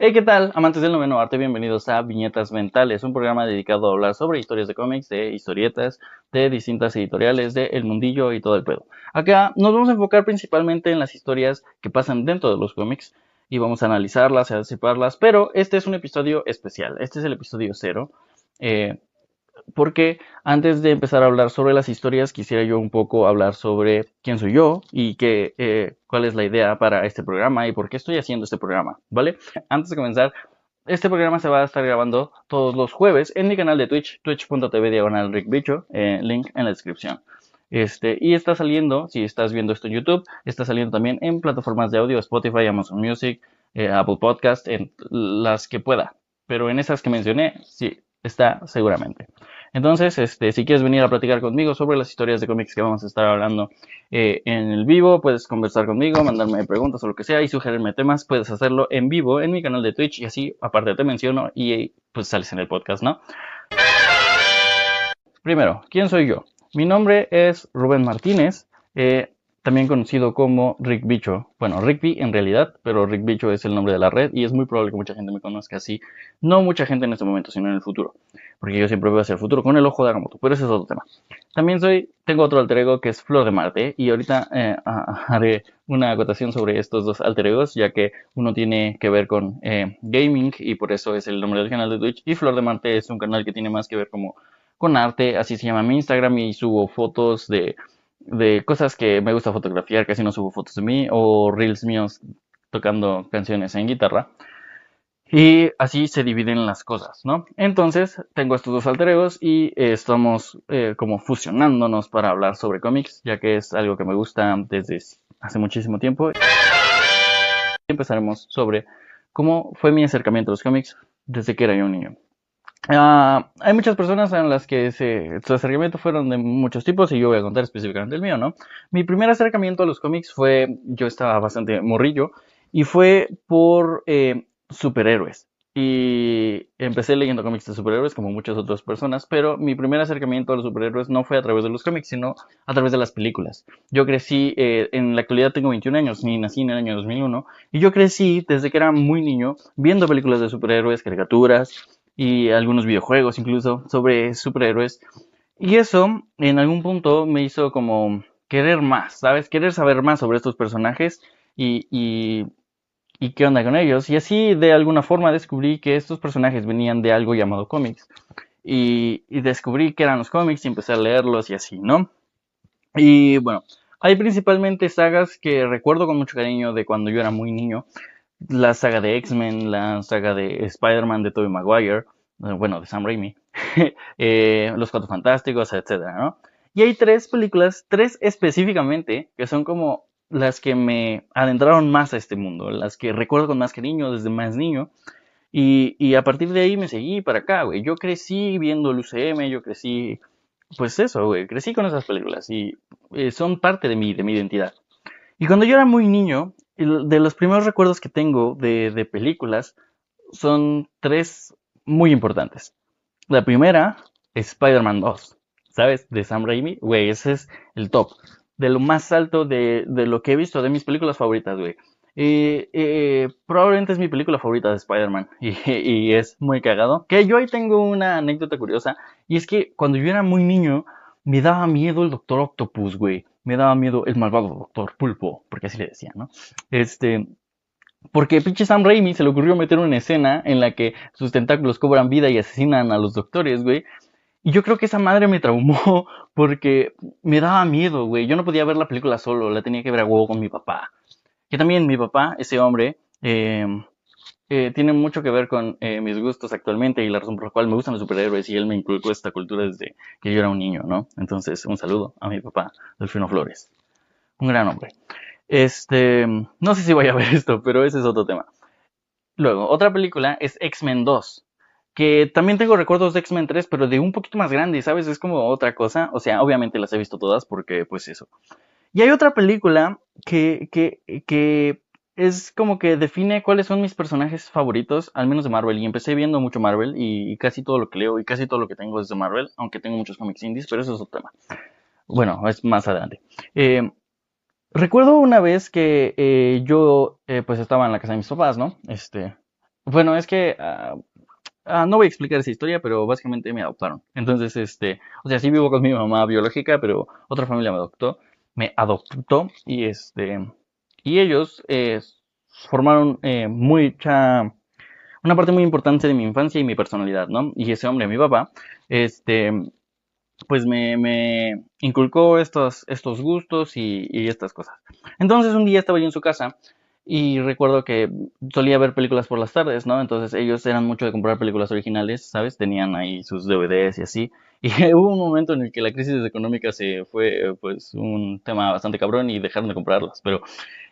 Hey, ¿qué tal? Amantes del noveno arte, bienvenidos a Viñetas Mentales, un programa dedicado a hablar sobre historias de cómics, de historietas, de distintas editoriales, de El Mundillo y todo el pedo. Acá nos vamos a enfocar principalmente en las historias que pasan dentro de los cómics y vamos a analizarlas y anticiparlas, pero este es un episodio especial, este es el episodio cero. Eh, porque antes de empezar a hablar sobre las historias, quisiera yo un poco hablar sobre quién soy yo y qué, eh, cuál es la idea para este programa y por qué estoy haciendo este programa, ¿vale? Antes de comenzar, este programa se va a estar grabando todos los jueves en mi canal de Twitch, twitch.tv diagonal eh, link en la descripción. Este, y está saliendo, si estás viendo esto en YouTube, está saliendo también en plataformas de audio, Spotify, Amazon Music, eh, Apple Podcast, en las que pueda. Pero en esas que mencioné, sí, está seguramente. Entonces, este, si quieres venir a platicar conmigo sobre las historias de cómics que vamos a estar hablando eh, en el vivo, puedes conversar conmigo, mandarme preguntas o lo que sea y sugerirme temas, puedes hacerlo en vivo en mi canal de Twitch y así, aparte te menciono y pues sales en el podcast, ¿no? Primero, ¿quién soy yo? Mi nombre es Rubén Martínez. Eh, también conocido como Rick Bicho. Bueno, Rick en realidad, pero Rick Bicho es el nombre de la red y es muy probable que mucha gente me conozca así. No mucha gente en este momento, sino en el futuro. Porque yo siempre veo hacia el futuro con el ojo de Agamotto, pero ese es otro tema. También soy, tengo otro alter ego que es Flor de Marte y ahorita eh, haré una acotación sobre estos dos alter egos, ya que uno tiene que ver con eh, gaming y por eso es el nombre del canal de Twitch y Flor de Marte es un canal que tiene más que ver como con arte, así se llama mi Instagram y subo fotos de de cosas que me gusta fotografiar, casi no subo fotos de mí, o reels míos tocando canciones en guitarra. Y así se dividen las cosas, ¿no? Entonces, tengo estos dos alter egos y estamos eh, como fusionándonos para hablar sobre cómics, ya que es algo que me gusta desde hace muchísimo tiempo. Empezaremos sobre cómo fue mi acercamiento a los cómics desde que era yo un niño. Ah, hay muchas personas en las que se, su acercamiento fueron de muchos tipos y yo voy a contar específicamente el mío, ¿no? Mi primer acercamiento a los cómics fue, yo estaba bastante morrillo y fue por eh, superhéroes. Y empecé leyendo cómics de superhéroes como muchas otras personas, pero mi primer acercamiento a los superhéroes no fue a través de los cómics, sino a través de las películas. Yo crecí, eh, en la actualidad tengo 21 años, ni nací en el año 2001, y yo crecí desde que era muy niño viendo películas de superhéroes, caricaturas, y algunos videojuegos incluso sobre superhéroes. Y eso en algún punto me hizo como querer más, ¿sabes? Querer saber más sobre estos personajes y, y, y qué onda con ellos. Y así de alguna forma descubrí que estos personajes venían de algo llamado cómics. Y, y descubrí que eran los cómics y empecé a leerlos y así, ¿no? Y bueno, hay principalmente sagas que recuerdo con mucho cariño de cuando yo era muy niño la saga de X-Men, la saga de Spider-Man de Tobey Maguire, eh, bueno, de Sam Raimi, eh, Los Cuatro Fantásticos, etcétera, ¿no? Y hay tres películas, tres específicamente, que son como las que me adentraron más a este mundo, las que recuerdo con más cariño desde más niño. Y, a partir de ahí me seguí para acá, güey. Yo crecí viendo el UCM, yo crecí, pues eso, güey, crecí con esas películas y eh, son parte de mí, de mi identidad. Y cuando yo era muy niño, de los primeros recuerdos que tengo de, películas son tres muy importantes. La primera Spider-Man 2, ¿sabes? De Sam Raimi. Güey, ese es el top. De lo más alto de, lo que he visto de mis películas favoritas, güey. Probablemente es mi película favorita de Spider-Man y, y, es muy cagado. Que yo ahí tengo una anécdota curiosa y es que cuando yo era muy niño me daba miedo el Doctor Octopus, güey me daba miedo el malvado Doctor Pulpo, porque así le decían, ¿no? Este, porque pinche Sam Raimi se le ocurrió meter una escena en la que sus tentáculos cobran vida y asesinan a los doctores, güey. Y yo creo que esa madre me traumó porque me daba miedo, güey. Yo no podía ver la película solo, la tenía que ver a huevo con mi papá. Que también mi papá, ese hombre, eh, eh, tiene mucho que ver con eh, mis gustos actualmente y la razón por la cual me gustan los superhéroes y él me inculcó esta cultura desde que yo era un niño, ¿no? Entonces, un saludo a mi papá, Delfino Flores. Un gran hombre. Este, no sé si voy a ver esto, pero ese es otro tema. Luego, otra película es X-Men 2, que también tengo recuerdos de X-Men 3, pero de un poquito más grande, ¿sabes? Es como otra cosa. O sea, obviamente las he visto todas porque, pues eso. Y hay otra película que, que, que es como que define cuáles son mis personajes favoritos, al menos de Marvel. Y empecé viendo mucho Marvel y, casi todo lo que leo y casi todo lo que tengo es de Marvel, aunque tengo muchos cómics indies, pero eso es otro tema. Bueno, es más adelante. Eh, recuerdo una vez que eh, yo eh, pues estaba en la casa de mis papás, ¿no? Este, bueno, es que ah, ah, no voy a explicar esa historia, pero básicamente me adoptaron. Entonces, este, o sea, sí vivo con mi mamá biológica, pero otra familia me adoptó, me adoptó y este, y ellos eh, formaron eh, mucha, una parte muy importante de mi infancia y mi personalidad, ¿no? Y ese hombre, mi papá, este, pues me, inculcó estos, estos gustos y, y estas cosas. Entonces un día estaba yo en su casa y recuerdo que solía ver películas por las tardes, ¿no? Entonces ellos eran mucho de comprar películas originales, ¿sabes? Tenían ahí sus DVDs y así. Y hubo un momento en el que la crisis económica se fue, pues, un tema bastante cabrón y dejaron de comprarlas. Pero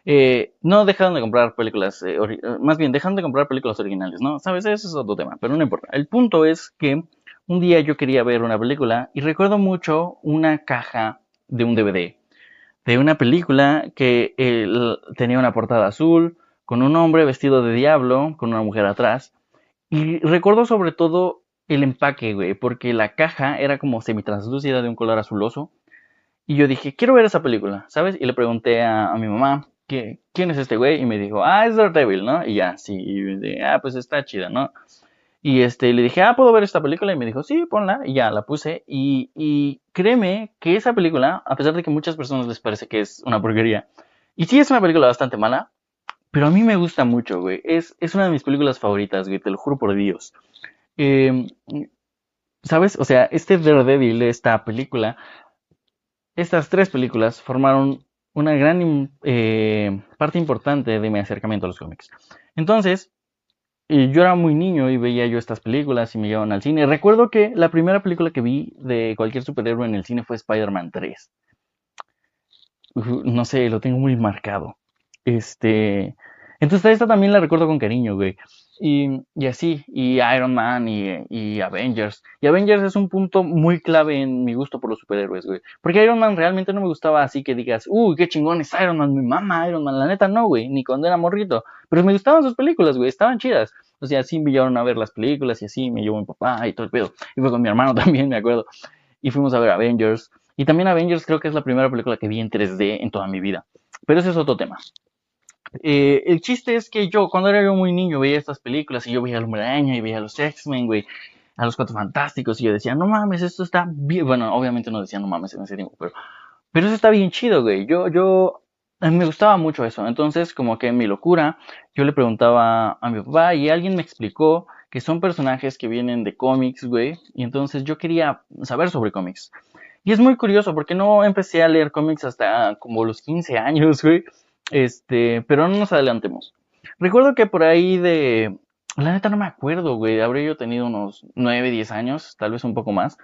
eh, no dejaron de comprar películas, eh, más bien dejaron de comprar películas originales, ¿no? ¿Sabes? Eso es otro tema, pero no importa. El punto es que un día yo quería ver una película y recuerdo mucho una caja de un DVD de una película que tenía una portada azul, con un hombre vestido de diablo, con una mujer atrás. Y recuerdo sobre todo el empaque, güey, porque la caja era como semi-translúcida de un color azuloso. Y yo dije, quiero ver esa película, ¿sabes? Y le pregunté a, mi mamá, ¿quién es este güey? Y me dijo, ah, es Daredevil, ¿no? Y ya, sí, y dije, ah, pues está chida, ¿no? Y este, le dije, ah, ¿puedo ver esta película? Y me dijo, sí, ponla. Y ya, la puse. Y, y créeme que esa película, a pesar de que a muchas personas les parece que es una porquería, y sí es una película bastante mala, pero a mí me gusta mucho, güey. Es, es una de mis películas favoritas, güey, te lo juro por Dios. Em, ¿Sabes? O sea, este Daredevil, esta película, estas tres películas formaron una gran eh, parte importante de mi acercamiento a los cómics. Entonces, y yo era muy niño y veía yo estas películas y me llevaban al cine. Recuerdo que la primera película que vi de cualquier superhéroe en el cine fue Spider-Man 3. no sé, lo tengo muy marcado. Este, entonces esta también la recuerdo con cariño, güey. Y, y así, y Iron Man y, y, Avengers. Y Avengers es un punto muy clave en mi gusto por los superhéroes, güey. Porque Iron Man realmente no me gustaba así que digas, uy, qué chingón es Iron Man, mi mamá Iron Man. La neta no, güey, ni cuando era morrito. Pero me gustaban sus películas, güey, estaban chidas. O sea, así me llevaron a ver las películas y así me llevó mi papá y todo el pedo. Y fue con mi hermano también, me acuerdo. Y fuimos a ver Avengers. Y también Avengers creo que es la primera película que vi en 3D en toda mi vida. Pero ese es otro tema. Eh, el chiste es que yo, cuando era yo muy niño, veía estas películas y yo veía al Hombre y veía a los X-Men, güey, a los Cuatro Fantásticos y yo decía, no mames, esto está bien. Bueno, obviamente no decía no mames en ese tiempo, pero, pero eso está bien chido, güey. Yo, yo, me gustaba mucho eso. Entonces, como que en mi locura, yo le preguntaba a mi papá y alguien me explicó que son personajes que vienen de cómics, güey. Y entonces yo quería saber sobre cómics. Y es muy curioso porque no empecé a leer cómics hasta como los 15 años, güey. Este, pero no nos adelantemos. Recuerdo que por ahí de... La neta no me acuerdo, güey. Habría yo tenido unos 9, 10 años, tal vez un poco más.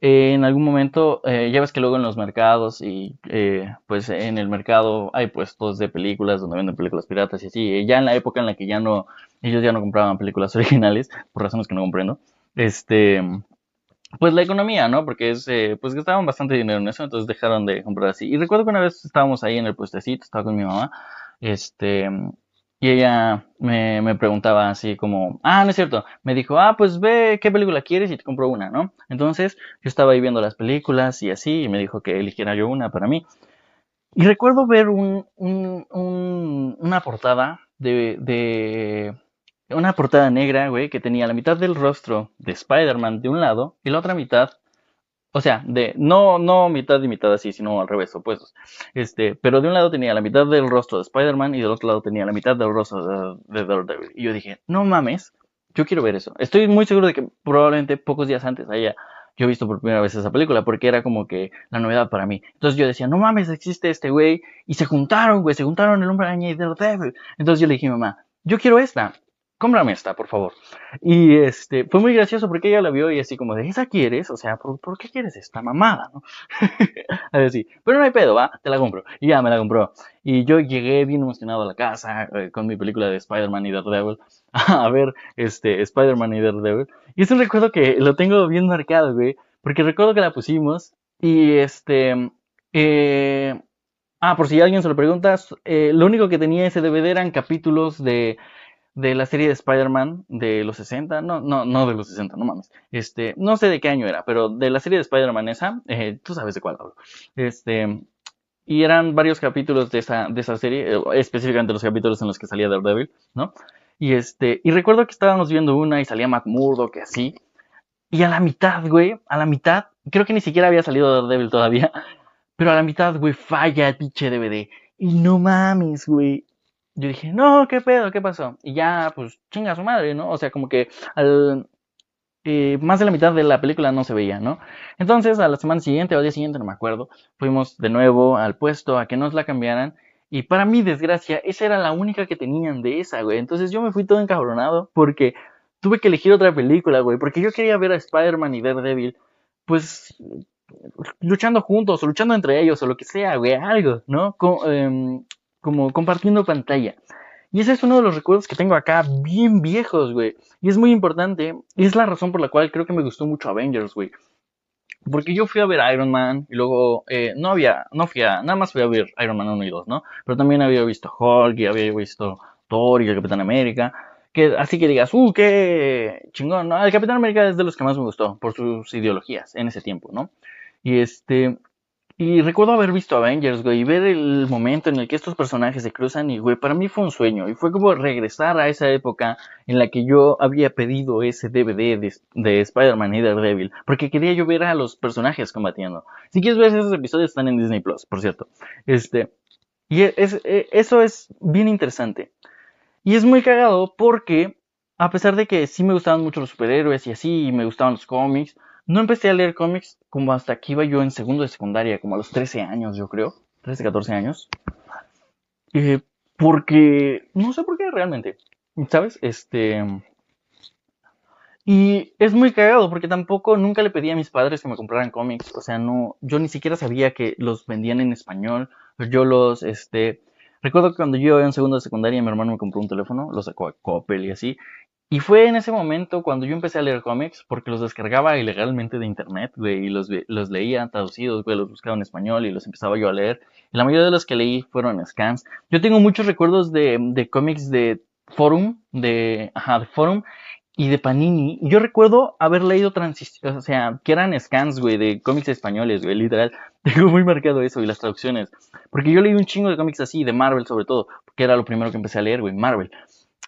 Eh, en algún momento, eh, ya ves que luego en los mercados y eh, pues en el mercado hay puestos de películas donde venden películas piratas y así. Ya en la época en la que ya no, ellos ya no compraban películas originales, por razones que no comprendo, este, pues la economía, ¿no? Porque es, eh, pues gastaban bastante dinero en eso, entonces dejaron de comprar así. Y recuerdo que una vez estábamos ahí en el puestecito, estaba con mi mamá, este, y ella me, me, preguntaba así como, ah, no es cierto, me dijo, ah, pues ve qué película quieres y te compro una, ¿no? Entonces yo estaba ahí viendo las películas y así, y me dijo que eligiera yo una para mí. Y recuerdo ver un, un, un, una portada de, de una portada negra, güey, que tenía la mitad del rostro de Spider-Man de un lado y la otra mitad, o sea, de no no mitad y mitad así, sino al revés, opuestos. Este, pero de un lado tenía la mitad del rostro de Spider-Man y del otro lado tenía la mitad del rostro de, Daredevil. Y yo dije, no mames, yo quiero ver eso. Estoy muy seguro de que probablemente pocos días antes haya yo visto por primera vez esa película porque era como que la novedad para mí. Entonces yo decía, no mames, existe este güey. Y se juntaron, güey, se juntaron el hombre araña y Daredevil. Entonces yo le dije mamá, yo quiero esta cómprame esta, por favor. Y este, fue muy gracioso porque ella la vio y así como de, ¿esa quieres? O sea, ¿por, qué quieres esta mamada, no? así, pero no hay pedo, va, te la compro. Y ya me la compró. Y yo llegué bien emocionado a la casa eh, con mi película de Spider-Man y Daredevil a ver, este, Spider-Man y Daredevil. Y es un recuerdo que lo tengo bien marcado, güey, porque recuerdo que la pusimos y este, eh, Ah, por si alguien se lo pregunta, eh, lo único que tenía ese DVD eran capítulos de de la serie de Spider-Man de los 60, no, no, no de los 60, no mames, este, no sé de qué año era, pero de la serie de Spider-Man esa, eh, tú sabes de cuál hablo, este, y eran varios capítulos de esa, de esa serie, eh, específicamente los capítulos en los que salía Daredevil, ¿no? Y este, y recuerdo que estábamos viendo una y salía McMurdo, que así. Y a la mitad, güey, a la mitad, creo que ni siquiera había salido Daredevil todavía, pero a la mitad, güey, falla el pinche DVD. Y no mames, güey. Yo dije, no, ¿qué pedo? ¿Qué pasó? Y ya, pues, chinga su madre, ¿no? O sea, como que al, eh, más de la mitad de la película no se veía, ¿no? Entonces, a la semana siguiente o al día siguiente, no me acuerdo, fuimos de nuevo al puesto a que nos la cambiaran. Y para mi desgracia, esa era la única que tenían de esa, güey. Entonces yo me fui todo encabronado porque tuve que elegir otra película, güey. Porque yo quería ver a Spider-Man y Daredevil, pues, luchando juntos o luchando entre ellos o lo que sea, güey, algo, ¿no? Em, como compartiendo pantalla. Y ese es uno de los recuerdos que tengo acá, bien viejos, güey. Y es muy importante. Y es la razón por la cual creo que me gustó mucho Avengers, güey. Porque yo fui a ver Iron Man y luego eh, no había, no fui a, nada más fui a ver Iron Man 1 y 2, ¿no? Pero también había visto Hulk y había visto Thor y el Capitán América. Que, así que digas, uh, qué chingón, ¿no? El Capitán América es de los que más me gustó por sus ideologías en ese tiempo, ¿no? Y este, y recuerdo haber visto Avengers, güey, y ver el momento en el que estos personajes se cruzan y, güey, para mí fue un sueño. Y fue como regresar a esa época en la que yo había pedido ese DVD de, de Spider-Man y Daredevil, porque quería yo ver a los personajes combatiendo. Si quieres ver esos episodios, están en Disney Plus, por cierto. Este, y es, e, eso es bien interesante. Y es muy cagado porque, a pesar de que sí me gustaban mucho los superhéroes y así, y me gustaban los cómics, no empecé a leer cómics como hasta que iba yo en segundo de secundaria, como a los 13 años, yo creo. 13, 14 años. Eh, porque, no sé por qué realmente, ¿sabes? Este... Y es muy cagado porque tampoco nunca le pedí a mis padres que me compraran cómics. O sea, no, yo ni siquiera sabía que los vendían en español. Yo los, este, recuerdo que cuando yo iba en segundo de secundaria mi hermano me compró un teléfono, lo sacó a Coppel y así. Y fue en ese momento cuando yo empecé a leer cómics, porque los descargaba ilegalmente de internet, güey, y los, los leía traducidos, güey, los buscaba en español y los empezaba yo a leer. Y la mayoría de los que leí fueron scans. Yo tengo muchos recuerdos de, de cómics de Forum, de, ajá, de Forum y de Panini. Yo recuerdo haber leído transición, o sea, que eran scans, güey, de cómics españoles, güey, literal. Tengo muy marcado eso y las traducciones. Porque yo leí un chingo de cómics así, de Marvel sobre todo, que era lo primero que empecé a leer, güey, Marvel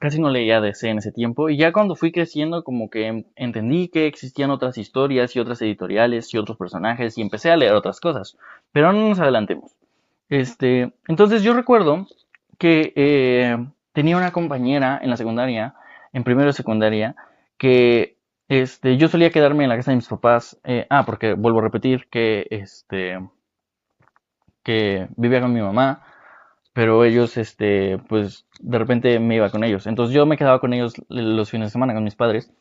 casi no leía DC en ese tiempo y ya cuando fui creciendo como que entendí que existían otras historias y otras editoriales y otros personajes y empecé a leer otras cosas. Pero no nos adelantemos. Este, entonces yo recuerdo que eh, tenía una compañera en la secundaria, en primero de secundaria, que este, yo solía quedarme en la casa de mis papás. Eh, ah, porque vuelvo a repetir que este que vivía con mi mamá pero ellos, este, pues de repente me iba con ellos. Entonces yo me quedaba con ellos los fines de semana, con mis padres.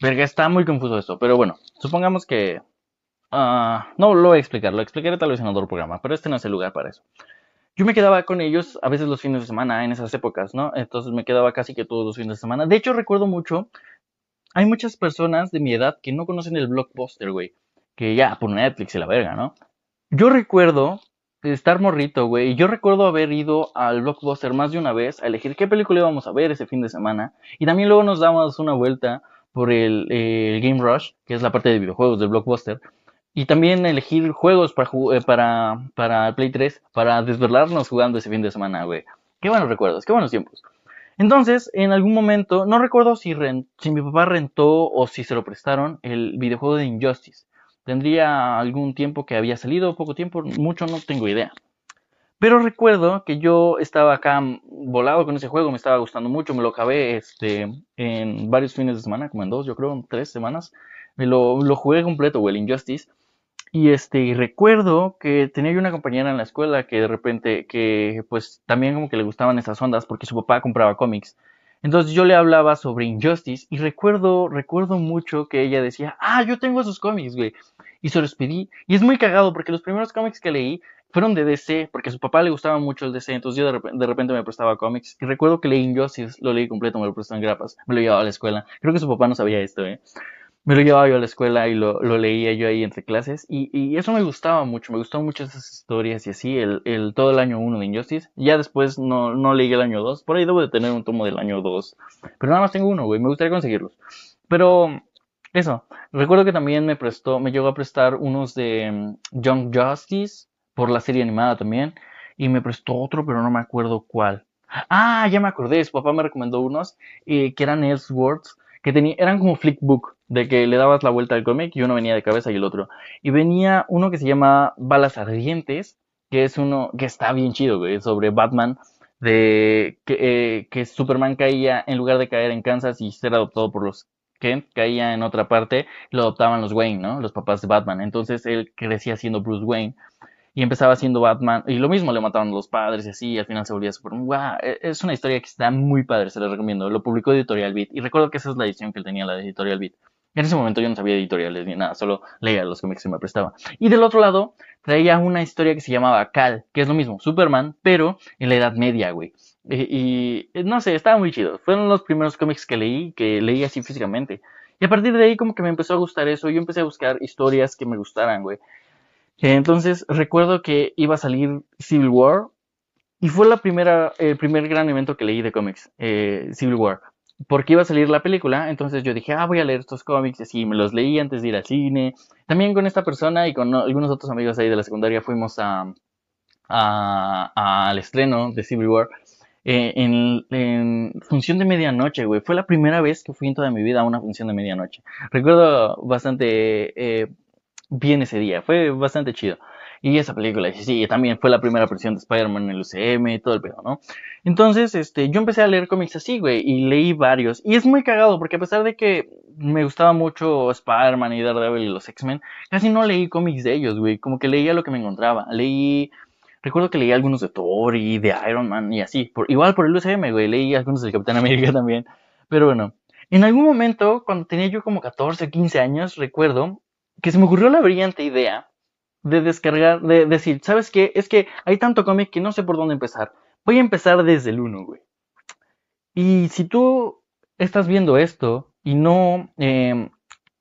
Verga, está muy confuso esto, pero bueno, supongamos que... Ah, no lo voy a explicar, lo explicaré tal vez en otro programa, pero este no es el lugar para eso. Yo me quedaba con ellos a veces los fines de semana en esas épocas, ¿no? Entonces me quedaba casi que todos los fines de semana. De hecho, recuerdo mucho, hay muchas personas de mi edad que no conocen el blockbuster, güey. Que ya, por Netflix y la verga, ¿no? Yo recuerdo estar morrito, güey. Yo recuerdo haber ido al Blockbuster más de una vez a elegir qué película íbamos a ver ese fin de semana. Y también luego nos damos una vuelta por el, Game Rush, que es la parte de videojuegos del Blockbuster. Y también elegir juegos para, eh, para, para Play 3 para desvelarnos jugando ese fin de semana, güey. Qué buenos recuerdos, qué buenos tiempos. Entonces, en algún momento, no recuerdo si, si mi papá rentó o si se lo prestaron el videojuego de Injustice. Tendría algún tiempo que había salido, poco tiempo, mucho, no tengo idea. Pero recuerdo que yo estaba acá volado con ese juego, me estaba gustando mucho, me lo acabé este, en varios fines de semana, como en dos, yo creo, en tres semanas. Me lo, lo jugué completo, el Injustice. Y este, y recuerdo que tenía yo una compañera en la escuela que de repente, que pues también como que le gustaban esas ondas porque su papá compraba cómics. Entonces yo le hablaba sobre Injustice y recuerdo, recuerdo mucho que ella decía, ah, yo tengo esos cómics, güey. Y se los pedí. Y es muy cagado porque los primeros cómics que leí fueron de DC, porque su papá le gustaba mucho el DC, entonces yo de repente, me prestaba cómics. Y recuerdo que leí Injustice, lo leí completo, me lo prestó grapas, me lo llevaba a la escuela. Creo que su papá no sabía esto, ¿eh? me lo llevaba yo a la escuela y lo, leía yo ahí entre clases y, eso me gustaba mucho, me gustaban mucho esas historias y así, el, el todo el año 1 de Injustice. Ya después no, no leí el año 2, por ahí debo de tener un tomo del año 2, pero nada más tengo uno, güey, me gustaría conseguirlos. Pero eso, recuerdo que también me prestó, me llegó a prestar unos de mm, Young Justice por la serie animada también y me prestó otro, pero no me acuerdo cuál. Ah, ya me acordé, su papá me recomendó unos eh, que eran Elseworlds, que tenía, eran como flickbook, de que le dabas la vuelta al cómic y uno venía de cabeza y el otro. Y venía uno que se llama Balas Ardientes, que es uno que está bien chido, güey, sobre Batman, de que, eh, que Superman caía, en lugar de caer en Kansas y ser adoptado por los Kent, caía en otra parte, lo adoptaban los Wayne, ¿no? Los papás de Batman. Entonces él crecía siendo Bruce Wayne y empezaba siendo Batman, y lo mismo le mataron los padres y así, al final se volvía super, wow, e, es una historia que está muy padre, se la recomiendo, lo publicó Editorial Beat, y recuerdo que esa es la edición que él tenía, la de Editorial Beat. En ese momento yo no sabía editoriales ni nada, solo leía los cómics que me prestaba. Y del otro lado, traía una historia que se llamaba Cal, que es lo mismo, Superman, pero en la Edad Media, güey. Y, no sé, estaba muy chido. Fueron los primeros cómics que leí, que leí así físicamente. Y a partir de ahí como que me empezó a gustar eso. Yo empecé a buscar historias que me gustaran, güey. Entonces recuerdo que iba a salir Civil War y fue la primera, el primer gran evento que leí de cómics, eh, Civil War. Porque iba a salir la película, entonces yo dije, ah, voy a leer estos cómics, y así me los leí antes de ir al cine. También con esta persona y con algunos otros amigos ahí de la secundaria fuimos a, al estreno de Civil War. Eh, en, función de medianoche, güey. Fue la primera vez que fui en toda mi vida a una función de medianoche. Recuerdo bastante eh, bien ese día. Fue bastante chido. Y esa película, sí, sí, también fue la primera aparición de Spider-Man en el UCM y todo el pedo, ¿no? Entonces, este, yo empecé a leer cómics así, güey, y leí varios. Y es muy cagado, porque a pesar de que me gustaba mucho Spider-Man y Daredevil y los X-Men, casi no leí cómics de ellos, güey. Como que leía lo que me encontraba. Leí recuerdo que leí algunos de Thor y de Iron Man y así. Por, igual por el UCM, güey, leí algunos del Capitán América también. Pero bueno, en algún momento, cuando tenía yo como 14 o 15 años, recuerdo que se me ocurrió la brillante idea de descargar, de decir, ¿sabes qué? Es que hay tanto cómic que no sé por dónde empezar. Voy a empezar desde el 1, güey. Y si tú estás viendo esto y no, em,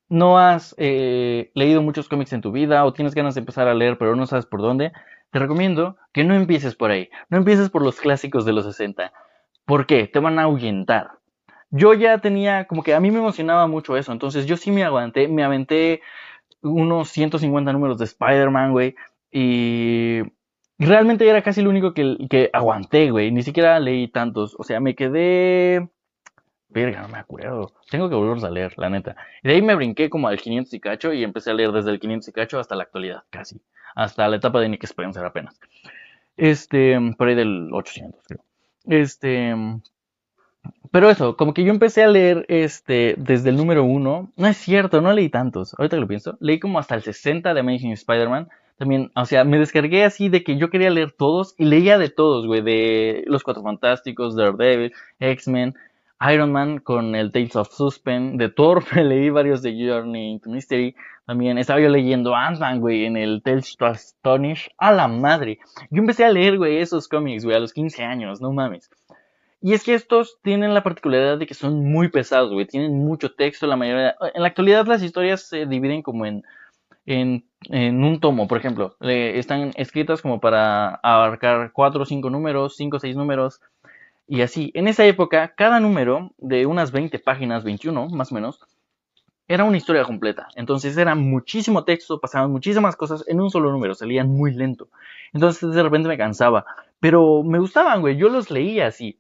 no has eh, leído muchos cómics en tu vida o tienes ganas de empezar a leer pero no sabes por dónde, te recomiendo que no empieces por ahí. No empieces por los clásicos de los 60. ¿Por qué? Te van a ahuyentar. Yo ya tenía, como que a mí me emocionaba mucho eso, entonces yo sí me aguanté, me aventé unos 150 números de Spider-Man, güey. Y realmente era casi lo único que, que aguanté, güey. Ni siquiera leí tantos. O sea, me quedé... Verga, no me acuerdo. Tengo que volver a leer, la neta. Y de ahí me brinqué como al 500 y cacho y empecé a leer desde el 500 y cacho hasta la actualidad, casi. Hasta la etapa de Nick Spencer apenas. Este, por ahí del 800, creo. Este, pero eso, como que yo empecé a leer este desde el número uno. No es cierto, no leí tantos. Ahorita que lo pienso. Leí como hasta el 60 de Amazing Spider-Man. También, o sea, me descargué así de que yo quería leer todos y leía de todos, güey. De Los Cuatro Fantásticos, Daredevil, X-Men, Iron Man con el Tales of Suspense. De Thor me leí varios de Journey into Mystery. También estaba yo leyendo Ant-Man, güey, en el Tales to Astonish. A la madre. Yo empecé a leer, güey, esos cómics, güey, a los 15 años, no mames. Y es que estos tienen la particularidad de que son muy pesados, güey. Tienen mucho texto, la mayoría. En la actualidad las historias se dividen como en, en, en un tomo, por ejemplo. están escritas como para abarcar cuatro o cinco números, cinco o seis números. Y así. En esa época, cada número de unas 20 páginas, 21 más o menos, era una historia completa. Entonces era muchísimo texto, pasaban muchísimas cosas en un solo número, salían muy lento. Entonces de repente me cansaba. Pero me gustaban, güey. Yo los leía así.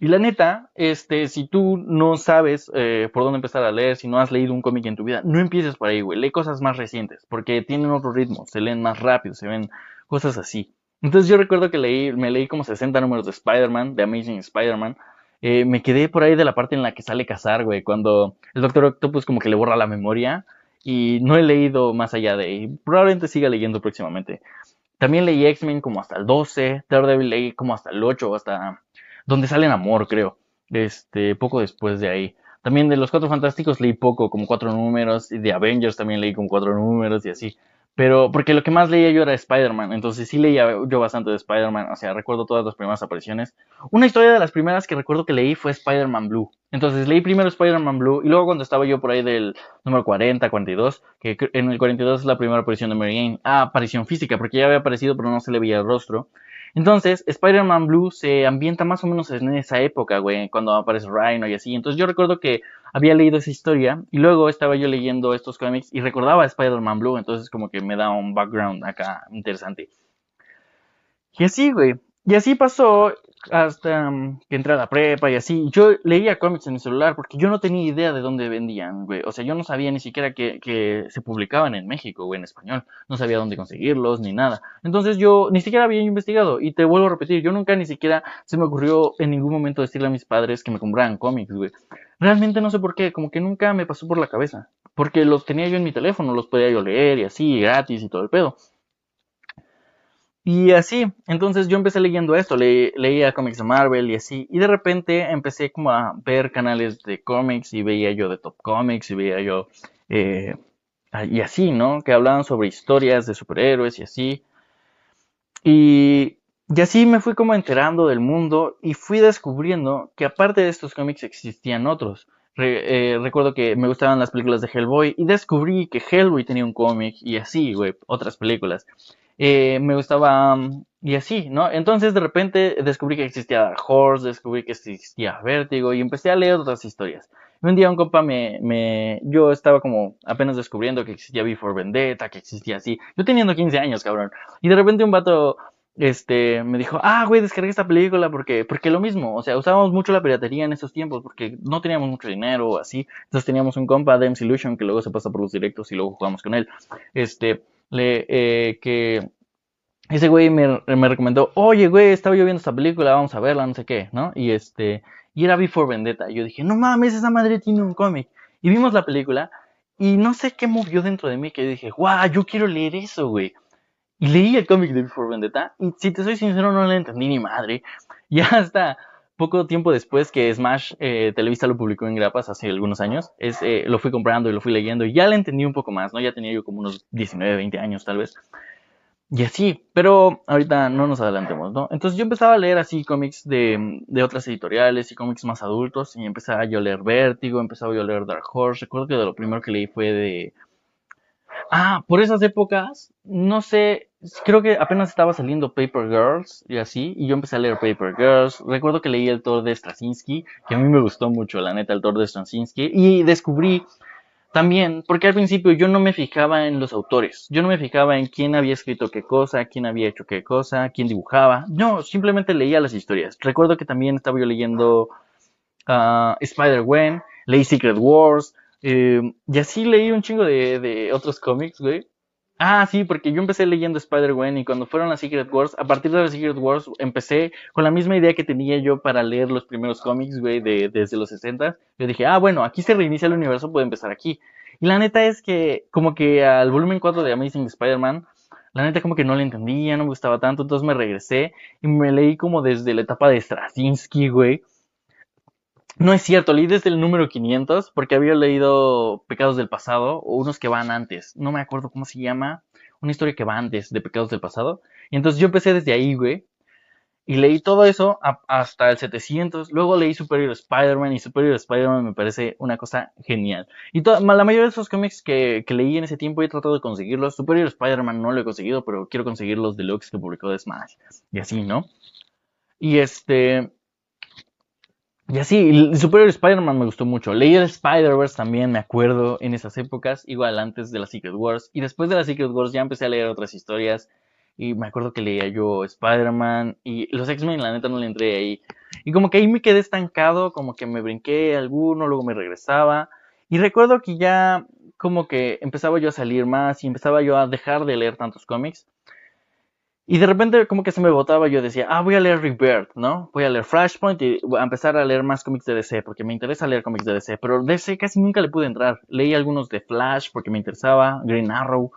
Y la neta, este, si tú no sabes eh, por dónde empezar a leer, si no has leído un cómic en tu vida, no empieces por ahí, güey. Lee cosas más recientes, porque tienen otro ritmo, se leen más rápido, se ven cosas así. Entonces yo recuerdo que leí, me leí como 60 números de Spider-Man, de Amazing Spider-Man. Eh, me quedé por ahí de la parte en la que sale cazar, güey, cuando el Doctor Octopus como que le borra la memoria. Y no he leído más allá de ahí. Probablemente siga leyendo próximamente. También leí X-Men como hasta el 12, Daredevil leí como hasta el 8, hasta donde sale amor, creo. Este, poco después de ahí. También de los Cuatro Fantásticos leí poco, como cuatro números, y de Avengers también leí como cuatro números y así. Pero, porque lo que más leía yo era Spider-Man, entonces sí leía yo bastante de Spider-Man, o sea, recuerdo todas las primeras apariciones. Una historia de las primeras que recuerdo que leí fue Spider-Man Blue. Entonces leí primero Spider-Man Blue, y luego cuando estaba yo por ahí del número 40, 42, que en el 42 es la primera aparición de Mary Jane. Ah, aparición física, porque ya había aparecido, pero no se le veía el rostro. Entonces, Spider-Man Blue se ambienta más o menos en esa época, güey, cuando aparece Rhino y así. Entonces yo recuerdo que había leído esa historia y luego estaba yo leyendo estos cómics y recordaba a Spider-Man Blue, entonces como que me da un background acá interesante. Y así, güey. Y así pasó hasta mm, que entré a la prepa y así, yo leía cómics en mi celular porque yo no tenía idea de dónde vendían, güey. O sea, yo no sabía ni siquiera que, que se publicaban en México, güey, en español. No sabía dónde conseguirlos ni nada. Entonces yo ni siquiera había investigado. Y te vuelvo a repetir, yo nunca ni siquiera se me ocurrió en ningún momento decirle a mis padres que me compraran cómics, güey. Realmente no sé por qué, como que nunca me pasó por la cabeza. Porque los tenía yo en mi teléfono, los podía yo leer y así, gratis y todo el pedo. Y así, entonces yo empecé leyendo esto, leía cómics de Marvel y así, y de repente empecé como a ver canales de cómics y veía yo de Top Comics y veía yo, eh, y así, ¿no? Que hablaban sobre historias de superhéroes y así. Y, y así me fui como enterando del mundo y fui descubriendo que aparte de estos cómics existían otros. Eh, recuerdo que me gustaban las películas de Hellboy y descubrí que Hellboy tenía un cómic y así, güey, otras películas. Eh, me gustaba mm, y así, ¿no? Entonces de repente descubrí que existía Dark Horse, descubrí que existía Vértigo y empecé a leer otras historias. un día un compa me, me, yo estaba como apenas descubriendo que existía Before Vendetta, que existía así, yo teniendo 15 años, cabrón. Y de repente un vato, este, me dijo, ah, güey, descargué esta película porque, porque lo mismo, o sea, usábamos mucho la piratería en esos tiempos porque no teníamos mucho dinero o así. Entonces teníamos un compa, de Illusion, que luego se pasa por los directos y luego jugamos con él. Este, le, eh, que ese güey me, me, recomendó, oye, güey, estaba yo viendo esta película, vamos a verla, no sé qué, ¿no? Y este, y era Before Vendetta. Y yo dije, no mames, esa madre tiene un cómic. Y vimos la película, y no sé qué movió dentro de mí que dije, guau, yo quiero leer eso, güey. Y leí el cómic de Before Vendetta, y si te soy sincero, no le entendí ni madre. Ya hasta poco tiempo después que Smash eh, Televisa lo publicó en grapas hace algunos años, es, eh, lo fui comprando y lo fui leyendo y ya le entendí un poco más, ¿no? Ya tenía yo como unos 19, 20 años tal vez. Y así, pero ahorita no nos adelantemos, ¿no? Entonces yo empezaba a leer así cómics de, de otras editoriales y cómics más adultos y empezaba yo a leer Vértigo, empezaba yo a leer Dark Horse. Recuerdo que de lo primero que leí fue de... Ah, por esas épocas, no sé, creo que apenas estaba saliendo Paper Girls y así, y yo empecé a leer Paper Girls. Recuerdo que leí el Thor de Straczynski, que a mí me gustó mucho, la neta, el Thor de Straczynski, y descubrí también, porque al principio yo no me fijaba en los autores, yo no me fijaba en quién había escrito qué cosa, quién había hecho qué cosa, quién dibujaba, no, simplemente leía las historias. Recuerdo que también estaba yo leyendo uh, Spider-Gwen, leí Secret Wars, eh, y así leí un chingo de, de otros cómics, güey. Ah, sí, porque yo empecé leyendo Spider-Gwen y cuando fueron a Secret Wars, a partir de las Secret Wars, empecé con la misma idea que tenía yo para leer los primeros cómics, güey, de, desde los 60. Yo dije, ah, bueno, aquí se reinicia el universo, puedo empezar aquí. Y la neta es que, como que al volumen 4 de Amazing Spider-Man, la neta como que no le entendía, no me gustaba tanto, entonces me regresé y me leí como desde la etapa de Straczynski, güey. No es cierto, leí desde el número 500 porque había leído Pecados del Pasado o unos que van antes. No me acuerdo cómo se llama. Una historia que va antes de Pecados del Pasado. Y entonces yo empecé desde ahí, güey. Y leí todo eso hasta el 700. Luego leí Superior Spider-Man y Superior Spider-Man me parece una cosa genial. Y la mayoría de esos cómics que, que, leí en ese tiempo he tratado de conseguirlos. Superior Spider-Man no lo he conseguido, pero quiero conseguir los deluxe que publicó de Smash. Y así, ¿no? Y este... Y así, Superior Spider-Man me gustó mucho. Leí el Spider-Verse también, me acuerdo, en esas épocas, igual antes de la Secret Wars. Y después de la Secret Wars ya empecé a leer otras historias. Y me acuerdo que leía yo Spider-Man y los X-Men, la neta no le entré ahí. Y como que ahí me quedé estancado, como que me brinqué alguno, luego me regresaba. Y recuerdo que ya como que empezaba yo a salir más y empezaba yo a dejar de leer tantos cómics. Y de repente como que se me botaba, yo decía, ah, voy a leer Rebirth, ¿no? Voy a leer Flashpoint y voy a empezar a leer más cómics de DC, porque me interesa leer cómics de DC, pero DC casi nunca le pude entrar. Leí algunos de Flash porque me interesaba, Green Arrow,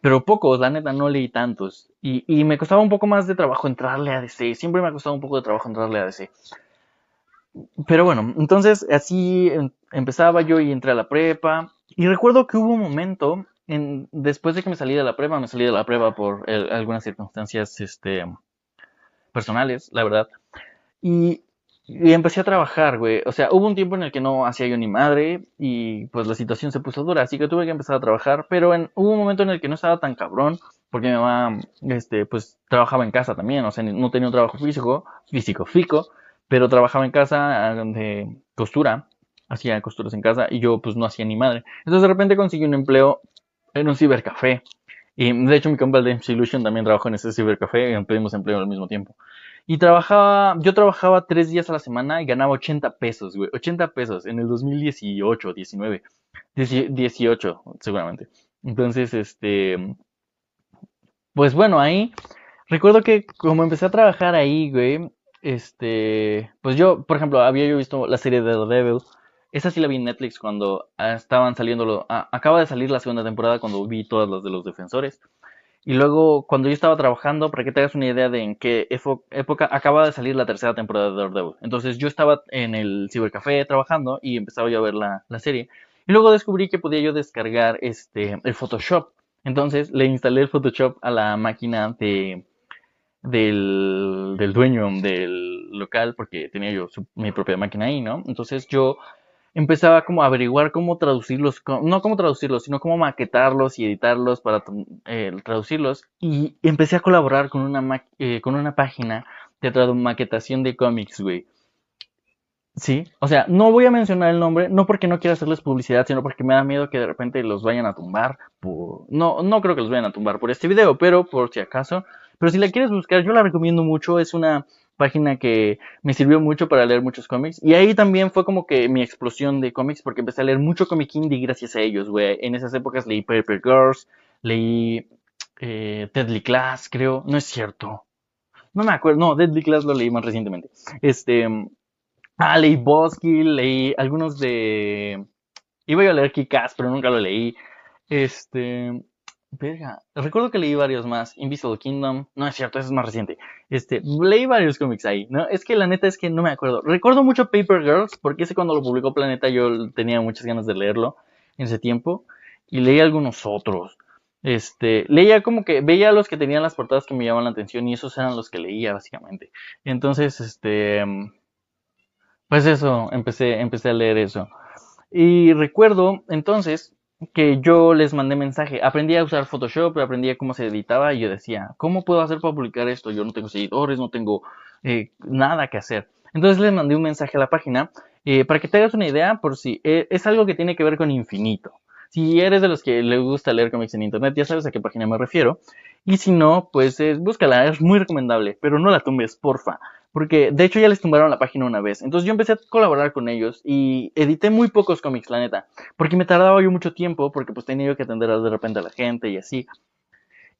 pero pocos, la neta, no leí tantos. Y, y me costaba un poco más de trabajo entrarle a DC, siempre me ha costado un poco de trabajo entrarle a DC. Pero bueno, entonces así em, empezaba yo y entré a la prepa. Y recuerdo que hubo un momento después de que me salí de la prueba, me salí de la prueba por algunas circunstancias este, personales, la verdad. Y, empecé a trabajar, güey. O sea, hubo un tiempo en el que no hacía yo ni madre y pues la situación se puso dura, así que tuve que empezar a trabajar. Pero en, hubo un momento en el que no estaba tan cabrón porque mi mamá, este, pues trabajaba en casa también, o sea, no tenía un trabajo físico, físico, fico, pero trabajaba en casa de costura, hacía costuras en casa y yo pues no hacía ni madre. Entonces de repente conseguí un empleo en un cibercafé. Y de hecho mi compa de Illusion también trabajó en ese cibercafé y pedimos empleo al mismo tiempo. Y trabajaba, yo trabajaba tres días a la semana y ganaba 80 pesos, güey. 80 pesos en el 2018, 19. 18, seguramente. Entonces, este. Pues bueno, ahí. Recuerdo que como empecé a trabajar ahí, güey. Este. Pues yo, por ejemplo, había yo visto la serie de The Devil. Esa sí la vi en Netflix cuando estaban saliendo. acaba de salir la segunda temporada cuando vi todas las de los defensores. Y luego, cuando yo estaba trabajando, para que te hagas una idea de en qué época acaba de salir la tercera temporada de Daredevil. Entonces yo estaba en el cibercafé trabajando y empezaba yo a ver la, serie. Y luego descubrí que podía yo descargar este, el Photoshop. Entonces le instalé el Photoshop a la máquina de, del, del dueño del local, porque tenía yo mi propia máquina ahí, ¿no? Entonces yo empezaba como a averiguar cómo traducirlos, no cómo traducirlos, sino cómo maquetarlos y editarlos para eh, traducirlos. Y empecé a colaborar con una, eh, con una página de maquetación de cómics, güey. Sí, o sea, no voy a mencionar el nombre, no porque no quiera hacerles publicidad, sino porque me da miedo que de repente los vayan a tumbar. No, no creo que los vayan a tumbar por este video, pero por si acaso. Pero si la quieres buscar, yo la recomiendo mucho. Es una página que me sirvió mucho para leer muchos cómics. Y ahí también fue como que mi explosión de cómics, porque empecé a leer mucho cómic indie gracias a ellos, güey. En esas épocas leí Paper Girls, leí eh, Deadly Class, creo. No es cierto. No me acuerdo. No, Deadly Class lo leí más recientemente. Este. Ah, leí Buzzkill, leí algunos de. Iba a leer Kick-Ass, pero nunca lo leí. Este. Verga, recuerdo que leí varios más. Invisible Kingdom, no es cierto, eso es más reciente. Este, leí varios cómics ahí, ¿no? Es que la neta es que no me acuerdo. Recuerdo mucho Paper Girls, porque ese cuando lo publicó Planeta yo tenía muchas ganas de leerlo en ese tiempo. Y leí algunos otros. Este, leía como que, veía los que tenían las portadas que me llamaban la atención y esos eran los que leía básicamente. Entonces, este, pues eso, empecé, empecé a leer eso. Y recuerdo entonces que yo les mandé mensaje. Aprendí a usar Photoshop, aprendí a cómo se editaba y yo decía, ¿cómo puedo hacer para publicar esto? Yo no tengo seguidores, no tengo eh, nada que hacer. Entonces les mandé un mensaje a la página eh, para que te hagas una idea por si eh, es algo que tiene que ver con infinito. Si eres de los que le gusta leer cómics en internet, ya sabes a qué página me refiero. Y si no, pues búscala, es muy recomendable, pero no la tumbes, porfa. Porque de hecho ya les tumbaron la página una vez. Entonces yo empecé a colaborar con ellos y edité muy pocos cómics, la neta. Porque me tardaba yo mucho tiempo, porque pues tenía yo que atender de repente a la gente y así.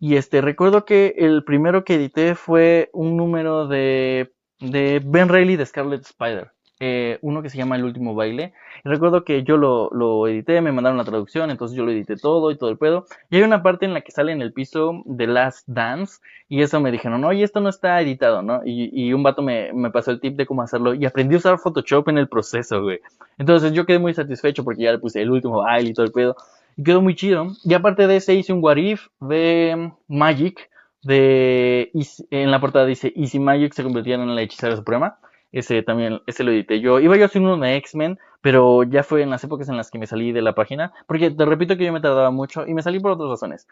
Y este, recuerdo que el primero que edité fue un número de, de Ben Reilly de Scarlet Spider. Eh, uno que se llama El último baile. Y recuerdo que yo lo, lo, edité, me mandaron la traducción, entonces yo lo edité todo y todo el pedo. Y hay una parte en la que sale en el piso de Last Dance. Y eso me dijeron, no, y esto no está editado, ¿no? Y, un vato me, me, pasó el tip de cómo hacerlo. Y aprendí a usar Photoshop en el proceso, güey. Entonces yo quedé muy satisfecho porque ya le puse el último baile y todo el pedo. Y quedó muy chido. Y aparte de ese hice un What de Magic. De, en la portada dice, y si Magic se convirtiera en la hechicera suprema. Ese también, ese lo edité yo. Iba yo a hacer uno de X-Men, pero ya fue en las épocas en las que me salí de la página. Porque te repito que yo me tardaba mucho y me salí por otras razones.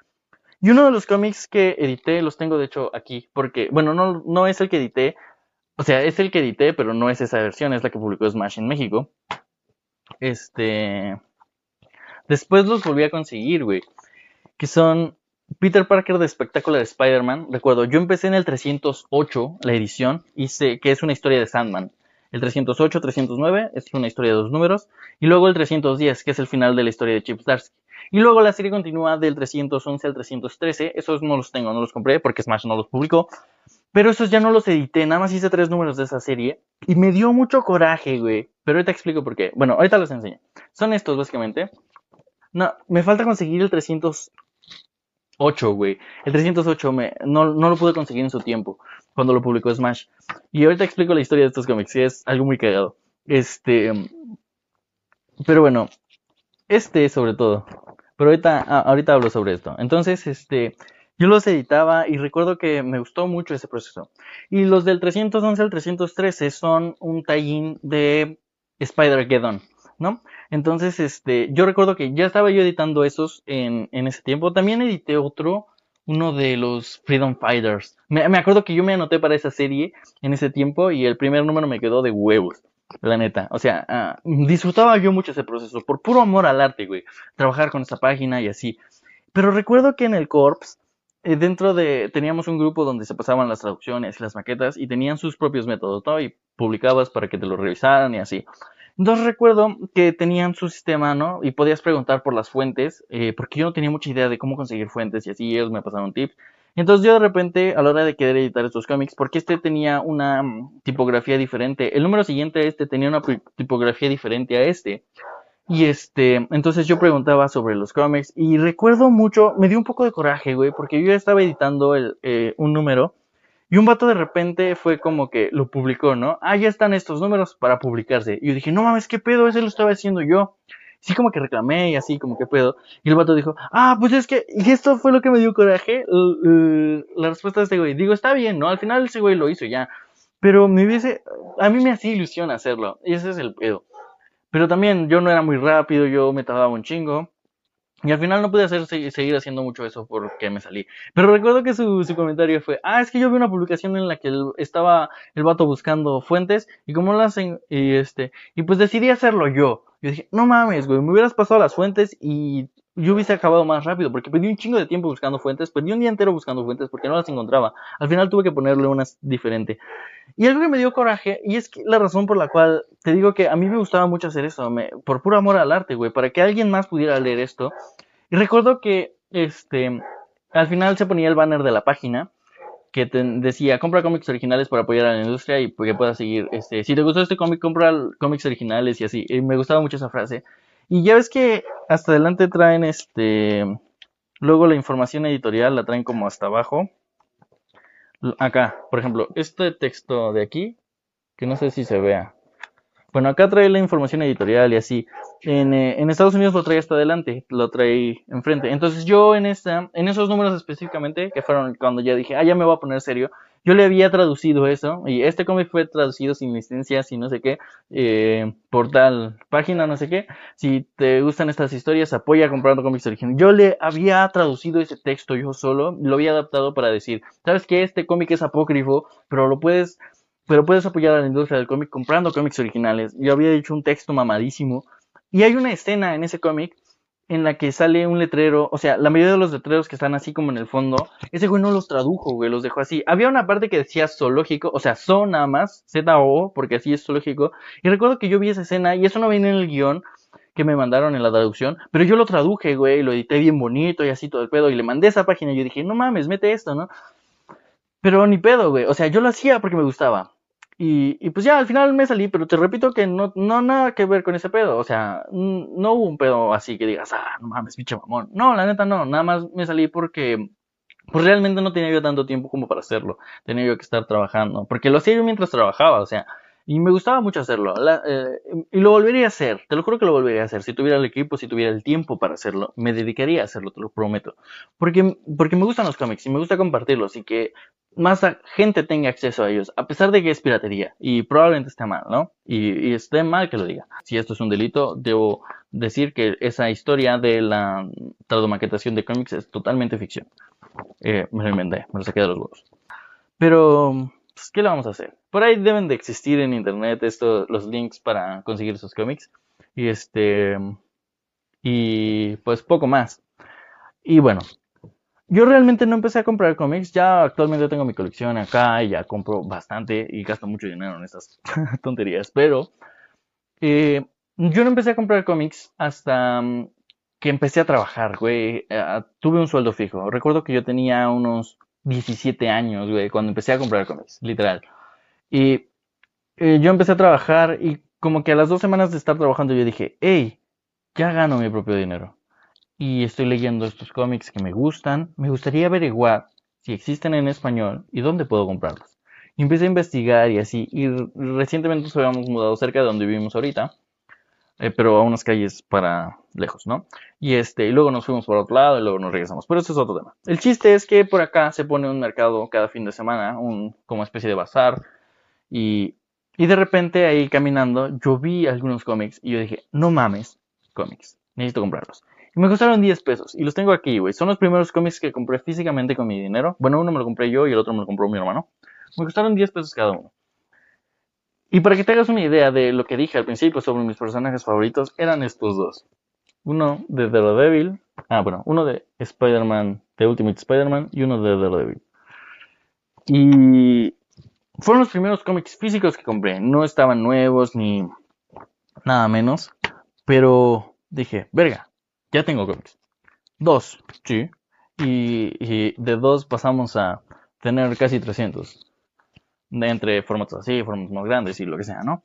Y uno de los cómics que edité, los tengo de hecho aquí, porque, bueno, no, no es el que edité, o sea, es el que edité, pero no es esa versión, es la que publicó Smash en México. Este. Después los volví a conseguir, güey. Que son Peter Parker de Spectacular Spider-Man, recuerdo, yo empecé en el 308, la edición, hice, que es una historia de Sandman. El 308, 309 es una historia de dos números. Y luego el 310, que es el final de la historia de Chip Starsky. Y luego la serie continúa del 311 al 313. Esos no los tengo, no los compré porque Smash no los publicó. Pero esos ya no los edité, nada más hice tres números de esa serie. Y me dio mucho coraje, güey. Pero ahorita explico por qué. Bueno, ahorita los enseño. Son estos, básicamente. No, me falta conseguir el 300, 8, güey. El 308 me, no, no, lo pude conseguir en su tiempo, cuando lo publicó Smash. Y ahorita explico la historia de estos cómics, y es algo muy cagado. Este. Pero bueno, este sobre todo. Pero ahorita, ah, ahorita hablo sobre esto. Entonces, este. Yo los editaba y recuerdo que me gustó mucho ese proceso. Y los del 311 al 313 son un tie de Spider-Geddon, Entonces, este, yo recuerdo que ya estaba yo editando esos en, ese tiempo. También edité otro, uno de los Freedom Fighters. Me, acuerdo que yo me anoté para esa serie en ese tiempo y el primer número me quedó de huevos. La neta, o sea, ah, disfrutaba yo mucho ese proceso, por puro amor al arte, güey. Trabajar con esa página y así. Pero recuerdo que en el Corps eh, dentro de, teníamos un grupo donde se pasaban las traducciones las maquetas y tenían sus propios métodos, ¿no? Y publicabas para que te lo revisaran y así. Entonces recuerdo que tenían su sistema, ¿no? Y podías preguntar por las fuentes, eh, porque yo no tenía mucha idea de cómo conseguir fuentes y así ellos me pasaron tips. Entonces yo de repente, a la hora de querer editar estos cómics, porque este tenía una mm, tipografía diferente, el número siguiente a este tenía una tipografía diferente a este. Y este, entonces yo preguntaba sobre los cómics y recuerdo mucho, me dio un poco de coraje, güey, porque yo estaba editando el, eh, un número y un vato de repente fue como que lo publicó, ¿no? Ah, ya están estos números para publicarse. Y yo dije, no mames, ¿qué pedo? Ese lo estaba haciendo yo. Sí, como que reclamé y así, como que pedo. Y el vato dijo, ah, pues es que, y esto fue lo que me dio coraje. la respuesta de este güey. Digo, está bien, ¿no? Al final ese güey lo hizo ya. Pero me hubiese, a mí me hacía ilusión hacerlo. Y ese es el pedo. Pero también yo no era muy rápido, yo me tardaba un chingo. Y al final no pude hacer, seguir haciendo mucho eso porque me salí. Pero recuerdo que su, su, comentario fue, ah, es que yo vi una publicación en la que estaba el vato buscando fuentes y como lo hacen, y este, y pues decidí hacerlo yo. Yo dije, no mames, güey, me hubieras pasado las fuentes y yo hubiese acabado más rápido, porque perdí un chingo de tiempo buscando fuentes, perdí un día entero buscando fuentes porque no las encontraba. Al final tuve que ponerle unas diferente. Y algo que me dio coraje, y es que la razón por la cual te digo que a mí me gustaba mucho hacer esto, me, por puro amor al arte, güey, para que alguien más pudiera leer esto. Y recuerdo que, este, al final se ponía el banner de la página que decía, compra cómics originales para apoyar a la industria y que puedas seguir, este, si te gustó este cómic, compra cómics originales y así. Y me gustaba mucho esa frase. Y ya ves que hasta adelante traen este. Luego la información editorial la traen como hasta abajo. Acá, por ejemplo, este texto de aquí, que no sé si se vea. Bueno, acá trae la información editorial y así. En, eh, en, Estados Unidos lo trae hasta adelante, lo trae enfrente. Entonces yo en esta, en esos números específicamente, que fueron cuando ya dije, ah, ya me voy a poner serio, yo le había traducido eso, y este cómic fue traducido sin licencias y no sé qué, eh, por tal página, no sé qué. Si te gustan estas historias, apoya comprando cómics originales. Yo le había traducido ese texto yo solo, lo había adaptado para decir, sabes que este cómic es apócrifo, pero lo puedes pero puedes apoyar a la industria del cómic comprando cómics originales. Yo había dicho un texto mamadísimo. Y hay una escena en ese cómic en la que sale un letrero, o sea, la mayoría de los letreros que están así como en el fondo, ese güey no los tradujo, güey, los dejó así. Había una parte que decía zoológico, o sea, zo nada más, Z-O, porque así es zoológico. Y recuerdo que yo vi esa escena y eso no viene en el guion que me mandaron en la traducción, pero yo lo traduje, güey, lo edité bien bonito y así todo el pedo y le mandé esa página y yo dije, no mames, mete esto, ¿no? Pero ni pedo, güey. O sea, yo lo hacía porque me gustaba. Y, y, pues ya al final me salí, pero te repito que no, no nada que ver con ese pedo. O sea, no hubo un pedo así que digas, ah, no mames, pinche mamón. No, la neta no. Nada más me salí porque pues realmente no tenía yo tanto tiempo como para hacerlo. Tenía yo que estar trabajando. Porque lo hacía yo mientras trabajaba. O sea, y me gustaba mucho hacerlo. Eh, y lo volvería a hacer. Te lo juro que lo volvería a hacer. Si tuviera el equipo, si tuviera el tiempo para hacerlo, me dedicaría a hacerlo, te lo prometo. Porque, porque me gustan los cómics y me gusta compartirlos y que más gente tenga acceso a ellos, a pesar de que es piratería. Y probablemente esté mal, ¿no? Y, y esté mal que lo diga. Si esto es un delito, debo decir que esa historia de la tradumaquetación de cómics es totalmente ficción. Eh, me lo inventé, me lo saqué de los huevos. Pero pues, ¿qué le vamos a hacer? Por ahí deben de existir en internet esto, los links para conseguir esos cómics. Y este. Y pues poco más. Y bueno, yo realmente no empecé a comprar cómics. Ya actualmente tengo mi colección acá y ya compro bastante y gasto mucho dinero en estas tonterías. Pero eh, yo no empecé a comprar cómics hasta mm, que empecé a trabajar, güey. Eh, tuve un sueldo fijo. Recuerdo que yo tenía unos 17 años, güey, cuando empecé a comprar cómics, literal. Y eh, yo empecé a trabajar y como que a las dos semanas de estar trabajando yo dije, hey, ya gano mi propio dinero. Y estoy leyendo estos cómics que me gustan. Me gustaría averiguar si existen en español y dónde puedo comprarlos. Y empecé a investigar y así. Y recientemente nos habíamos mudado cerca de donde vivimos ahorita. Eh, pero a unas calles para lejos, ¿no? Y este, y luego nos fuimos por otro lado y luego nos regresamos. Pero eso es otro tema. El chiste es que por acá se pone un mercado cada fin de semana, un como especie de bazar. Y, y de repente ahí caminando, yo vi algunos cómics y yo dije, no mames, cómics, necesito comprarlos. Y me costaron 10 pesos. Y los tengo aquí, güey. Son los primeros cómics que compré físicamente con mi dinero. Bueno, uno me lo compré yo y el otro me lo compró mi hermano. Me costaron 10 pesos cada uno. Y para que te hagas una idea de lo que dije al principio sobre mis personajes favoritos, eran estos dos. Uno de Daredevil, Ah, bueno, uno de Spider-Man, de Ultimate Spider-Man y uno de Daredevil. Y fueron los primeros cómics físicos que compré. No estaban nuevos ni nada menos. Pero dije, verga, ya tengo cómics. Dos, sí. Y, de dos pasamos a tener casi 300. Entre formatos así, formatos más grandes y lo que sea, ¿no?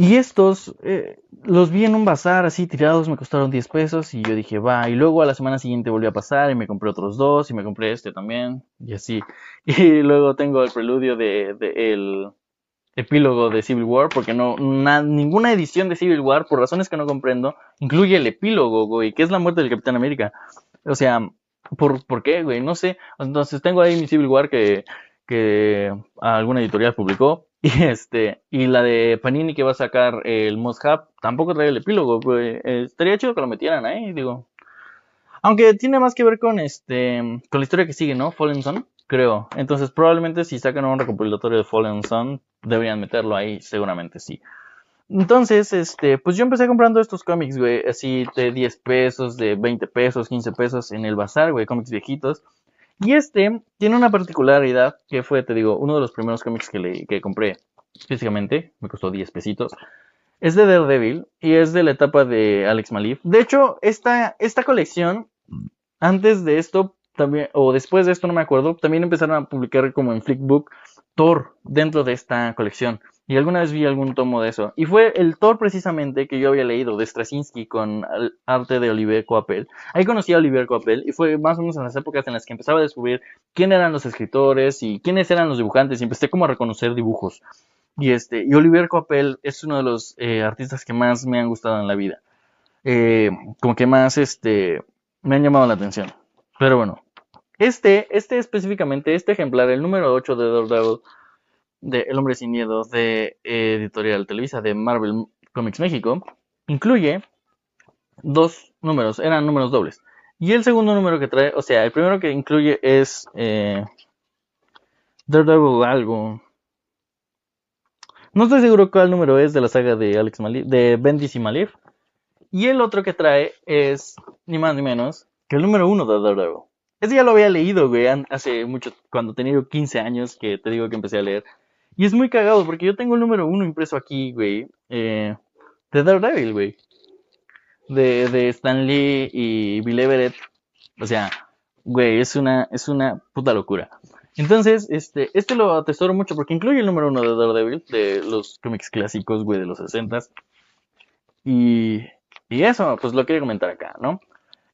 Y estos eh, los vi en un bazar así tirados, me costaron 10 pesos y yo dije, va. Y luego a la semana siguiente volví a pasar y me compré otros dos y me compré este también y así. Y luego tengo el preludio de, el epílogo de Civil War porque no ninguna edición de Civil War por razones que no comprendo incluye el epílogo, güey, que es la muerte del Capitán América. O sea, ¿por, ¿por qué, güey? No sé. Entonces tengo ahí mi Civil War que, que alguna editorial publicó Y este, y la de Panini que va a sacar el Must tampoco trae el epílogo, pues estaría chido que lo metieran ahí, digo. Aunque tiene más que ver con este, con la historia que sigue, ¿no? Fallen Sun, creo. Entonces probablemente si sacan un recopilatorio de Fallen Sun, deberían meterlo ahí, seguramente sí. Entonces, este, pues yo empecé comprando estos cómics, güey, así de 10 pesos, de 20 pesos, 15 pesos en el bazar, güey, cómics viejitos. Y este tiene una particularidad que fue, te digo, uno de los primeros cómics que, le, que compré físicamente, me costó 10 pesitos. Es de Daredevil y es de la etapa de Alex Malif. De hecho, esta, esta colección, antes de esto, también, o después de esto, no me acuerdo, también empezaron a publicar como en Flickbook Thor dentro de esta colección. Y alguna vez vi algún tomo de eso. Y fue el Thor precisamente que yo había leído de Straczynski con arte de Olivier Coapel. Ahí conocí a Olivier Coapel y fue más o menos en las épocas en las que empezaba a descubrir quién eran los escritores y quiénes eran los dibujantes y empecé como a reconocer dibujos. Y este, y Olivier Coapel es uno de los eh, artistas que más me han gustado en la vida. Eh, como que más este, me han llamado la atención. Pero bueno, este, este específicamente, este ejemplar, el número 8 de Daredevil, de El Hombre Sin Miedo de Editorial Televisa de Marvel Comics México incluye dos números, eran números dobles. Y el segundo número que trae, o sea, el primero que incluye es eh, Daredevil algo. No estoy seguro cuál número es de la saga de Alex de Bendis y Malif. Y el otro que trae es ni más ni menos que el número uno de Daredevil. Ese ya lo había leído, güey, hace mucho, cuando tenía 15 años, que te digo que empecé a leer. Y es muy cagado porque yo tengo el número uno impreso aquí, güey. Eh, de Daredevil, güey. De, de Stan Lee y Bill Everett. O sea, güey, es una, es una puta locura. Entonces, este, este lo atesoro mucho porque incluye el número uno de Daredevil, de los cómics clásicos, güey, de los 60 y, y eso, pues lo quería comentar acá, ¿no?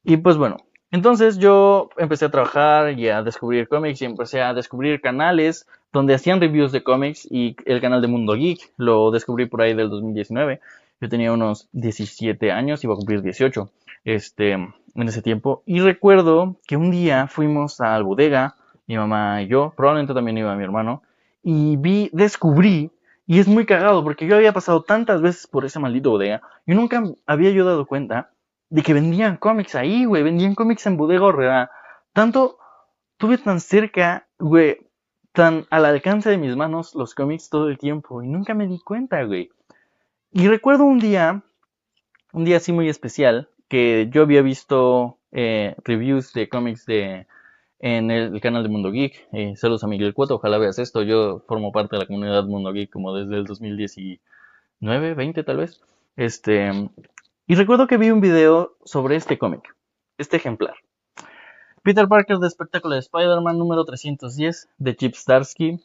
Y pues bueno, entonces yo empecé a trabajar y a descubrir cómics y empecé a descubrir canales donde hacían reviews de cómics y el canal de Mundo Geek lo descubrí por ahí del 2019. Yo tenía unos 17 años, iba a cumplir 18 este, en ese tiempo. Y recuerdo que un día fuimos al bodega, mi mamá y yo, probablemente también iba mi hermano, y vi, descubrí, y es muy cagado porque yo había pasado tantas veces por ese maldito bodega y nunca había yo dado cuenta de que vendían cómics ahí, güey, vendían cómics en bodega horrera. Tanto tuve tan cerca, güey, tan al alcance de mis manos los cómics todo el tiempo y nunca me di cuenta, güey. Y recuerdo un día, un día así muy especial, que yo había visto eh, reviews de cómics de en el, canal de Mundo Geek. Eh, saludos a Miguel Cuoto, ojalá veas esto. Yo formo parte de la comunidad Mundo Geek como desde el 2019, 20 tal vez. Este, y recuerdo que vi un video sobre este cómic, este ejemplar. Peter Parker de Espectáculo de Spider-Man número 310 de Chip Starsky.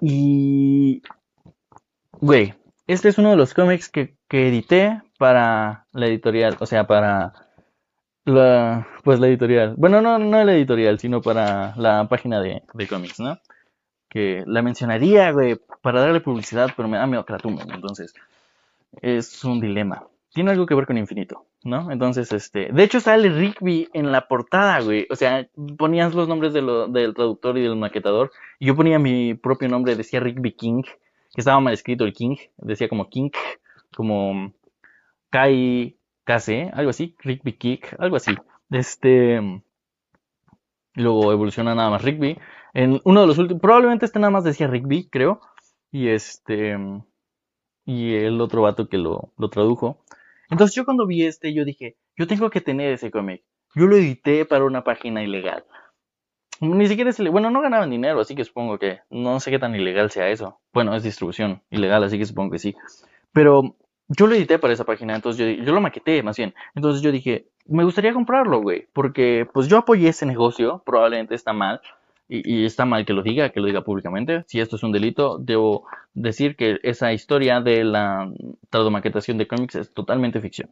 Y... Güey, este es uno de los cómics que, edité para la editorial, o sea, para la, pues la editorial. Bueno, no, no la editorial, sino para la página de, de cómics, ¿no? Que la mencionaría, güey, para darle publicidad, pero me da miedo que la entonces es un dilema tiene algo que ver con infinito, ¿no? Entonces, este, de hecho sale Rigby en la portada, güey. O sea, ponías los nombres del traductor y del maquetador. Y yo ponía mi propio nombre, decía Rigby King, que estaba mal escrito el King, decía como King, como Kai Kase, algo así, Rigby Kick, algo así. Este, luego evoluciona nada más Rigby. En uno de los últimos, probablemente este nada más decía Rigby, creo. Y este, y el otro vato que lo, lo tradujo Entonces yo cuando vi este, yo dije, yo tengo que tener ese cómic. Yo lo edité para una página ilegal. Ni siquiera es Bueno, no ganaban dinero, así que supongo que no sé qué tan ilegal sea eso. Bueno, es distribución ilegal, así que supongo que sí. Pero yo lo edité para esa página, entonces yo, yo lo maqueté más bien. Entonces yo dije, me gustaría comprarlo, güey, porque pues yo apoyé ese negocio, probablemente está mal, y, está mal que lo diga, que lo diga públicamente. Si esto es un delito, debo decir que esa historia de la tradomaquetación de cómics es totalmente ficción.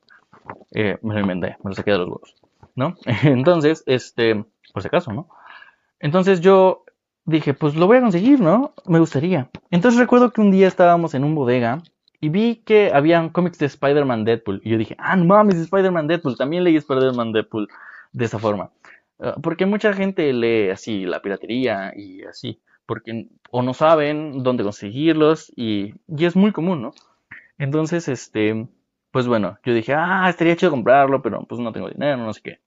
Eh, me lo inventé, me lo saqué de los huevos, ¿no? Entonces, este, por si acaso, ¿no? Entonces yo dije, pues lo voy a conseguir, ¿no? Me gustaría. Entonces recuerdo que un día estábamos en un bodega y vi que habían cómics de Spider-Man Deadpool. Y yo dije, ah, no mames, Spider-Man Deadpool. También leí Spider-Man Deadpool de esa forma. Ah, porque mucha gente lee así la piratería y así. Porque o no saben dónde conseguirlos y, es muy común, ¿no? Entonces, este, pues bueno, yo dije, ah, estaría chido comprarlo, pero pues no tengo dinero, no sé qué.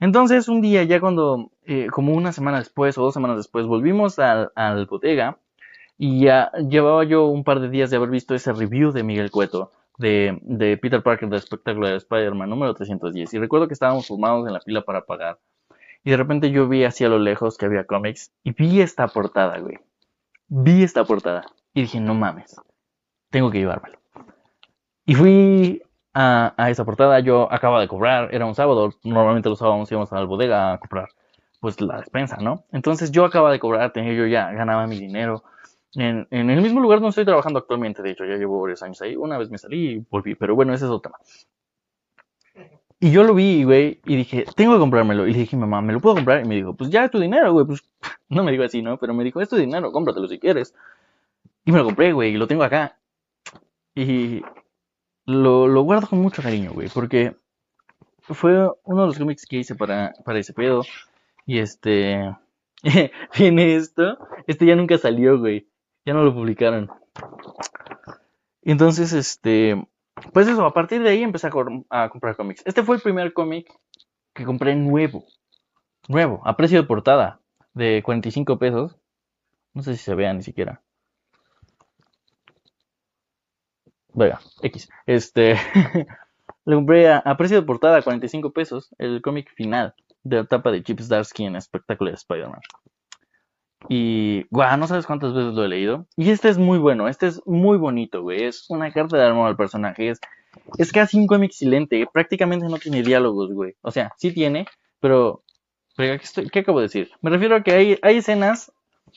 Entonces, un día, ya cuando, eh, como una semana después o dos semanas después, volvimos al, al bodega y ya llevaba yo un par de días de haber visto ese review de Miguel Cueto de, de Peter Parker del espectáculo de Spider-Man número 310. Y recuerdo que estábamos formados en la fila para pagar. Y de repente yo vi hacia lo lejos que había cómics y vi esta portada, güey. Vi esta portada y dije, no mames, tengo que llevármelo. Y fui a, esa portada, yo acababa de cobrar, era un sábado, normalmente los sábados íbamos a la bodega a comprar pues la despensa, ¿no? Entonces yo acababa de cobrar, tenía yo ya, ganaba mi dinero, en, en, el mismo lugar donde estoy trabajando actualmente, de hecho, ya llevo varios años ahí. Una vez me salí y volví, pero bueno, ese es otro tema. Y yo lo vi, güey, y dije, tengo que comprármelo. Y le dije, mamá, ¿me lo puedo comprar? Y me dijo, pues ya es tu dinero, güey. Pues no me dijo así, ¿no? Pero me dijo, es tu dinero, cómpratelo si quieres. Y me lo compré, güey, y lo tengo acá. Y lo, lo guardo con mucho cariño, güey, porque fue uno de los cómics que hice para, para ese pedo. Y este. Tiene esto. Este ya nunca salió, güey ya no lo publicaron. Entonces, este, pues eso, a partir de ahí empecé a, comprar cómics. Este fue el primer cómic que compré nuevo. Nuevo, a precio de portada, de 45 pesos. No sé si se vea ni siquiera. Venga, X. Este, lo compré a, precio de portada, 45 pesos, el cómic final de la etapa de Chip Zdarsky en Espectacular Spider-Man. Y, guau, no sabes cuántas veces lo he leído. Y este es muy bueno, este es muy bonito, güey. Es una carta de amor al personaje. Es, es casi un cómic silente. Prácticamente no tiene diálogos, güey. O sea, sí tiene, pero. ¿qué, ¿Qué acabo de decir? Me refiero a que hay, hay escenas.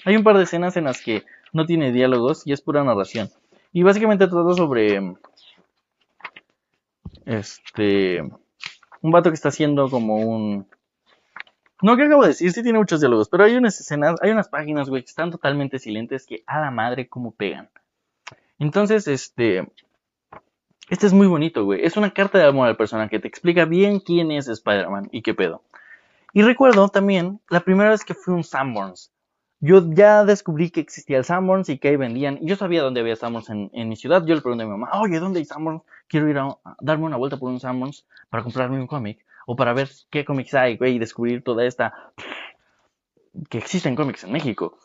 Hay un par de escenas en las que no tiene diálogos y es pura narración. Y básicamente trata sobre. Este. Un vato que está haciendo como un no, ¿qué acabo de decir? Sí tiene muchos diálogos, pero hay unas escenas, hay unas páginas, güey, que están totalmente silentes que a la madre como pegan. Entonces, este... Este es muy bonito, güey. Es una carta de amor al personaje que te explica bien quién es Spider-Man y qué pedo. Y recuerdo también la primera vez que fui a un Sanborns. Yo ya descubrí que existía el Sanborns y que ahí vendían. Y yo sabía dónde había Sanborns en, mi ciudad. Yo le pregunté a mi mamá, oye, ¿dónde hay Sanborns? Quiero ir a, darme una vuelta por un Sanborns para comprarme un cómic o para ver qué cómics hay, güey, y descubrir toda esta... que existen cómics en México.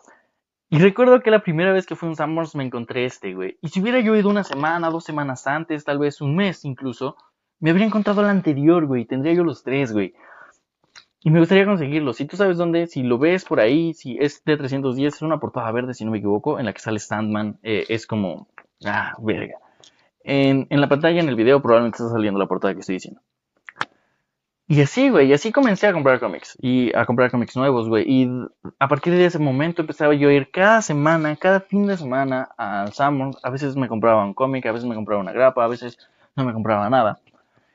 Y recuerdo que la primera vez que fui a un me encontré este, güey. Y si hubiera yo ido una semana, dos semanas antes, tal vez un mes incluso, me habría encontrado el anterior, güey. Tendría yo los tres, güey. Y me gustaría conseguirlo. Si tú sabes dónde, si lo ves por ahí, si es de 310, es una portada verde, si no me equivoco, en la que sale Sandman. Eh, es como... Ah, verga. En, en la pantalla, en el video, probablemente está saliendo la portada que estoy diciendo. Y así, güey, y así comencé a comprar cómics y a comprar cómics nuevos, güey. Y a partir de ese momento empezaba yo a ir cada semana, cada fin de semana al Sammons. A veces me compraba un cómic, a veces me compraba una grapa, a veces no me compraba nada.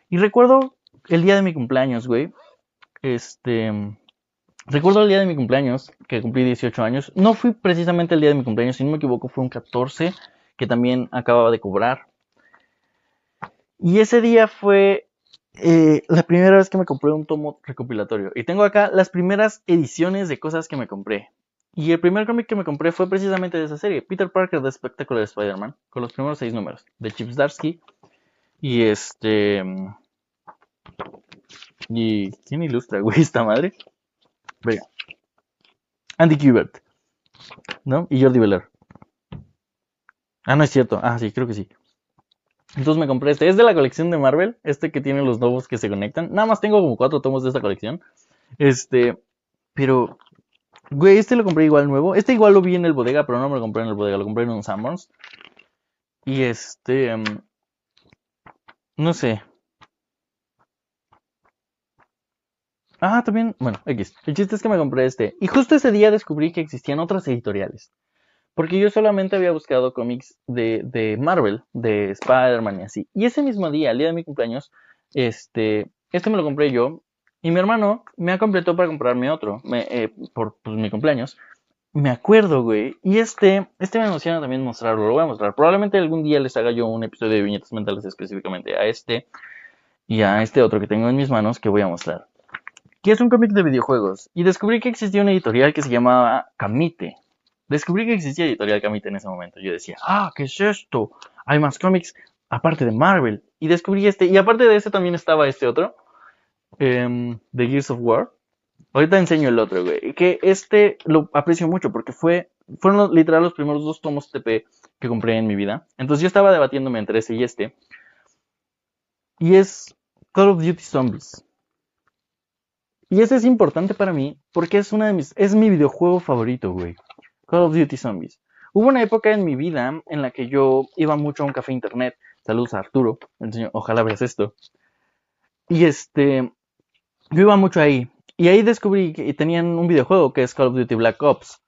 Y recuerdo el día de mi cumpleaños, güey. Este. Recuerdo el día de mi cumpleaños, que cumplí 18 años. No fui precisamente el día de mi cumpleaños, si no me equivoco, fue un 14, que también acababa de cobrar. Y ese día fue eh, la primera vez que me compré un tomo recopilatorio. Y tengo acá las primeras ediciones de cosas que me compré. Y el primer cómic que me compré fue precisamente de esa serie, Peter Parker de Spectacular Spider-Man, con los primeros seis números, de Chip Zdarsky. Y este... ¿Y quién ilustra, güey, esta madre? Venga. Andy Kubert. ¿No? Y Jordi Beller. Ah, no es cierto. Ah, sí, creo que sí. Entonces me compré este. Es de la colección de Marvel. Este que tiene los nuevos que se conectan. Nada más tengo como cuatro tomos de esta colección. Este. Pero. Güey, este lo compré igual nuevo. Este igual lo vi en el bodega, pero no me lo compré en el bodega. Lo compré en un Sanborns. Y este. Em, no sé. Ah, también. Bueno, X. El chiste es que me compré este. Y justo ese día descubrí que existían otras editoriales. Porque yo solamente había buscado cómics de, de Marvel, de Spider-Man y así. Y ese mismo día, el día de mi cumpleaños, este, este me lo compré yo. Y mi hermano me ha completado para comprarme otro, eh, por pues, mi cumpleaños. Me acuerdo, güey. Y este, este me emociona también mostrarlo. Lo voy a mostrar. Probablemente algún día les haga yo un episodio de viñetas mentales específicamente a este y a este otro que tengo en mis manos que voy a mostrar. Que es un cómic de videojuegos. Y descubrí que existía una editorial que se llamaba Kamite. Descubrí que existía editorial Kamite en ese momento. Yo decía, ah, ¿qué es esto? Hay más cómics aparte de Marvel. Y descubrí este. Y aparte de este también estaba este otro. Eh, The Gears of War. Ahorita enseño el otro, güey. Que este lo aprecio mucho porque fue, fueron literal los primeros dos tomos TP que compré en mi vida. Entonces yo estaba debatiéndome entre ese y este. Y es Call of Duty Zombies. Y ese es importante para mí porque es una de mis, es mi videojuego favorito, güey. Call of Duty Zombies. Hubo una época en mi vida en la que yo iba mucho a un café internet. Saludos a Arturo, ojalá veas esto. Y este, yo iba mucho ahí. Y ahí descubrí que tenían un videojuego que es Call of Duty Black Ops.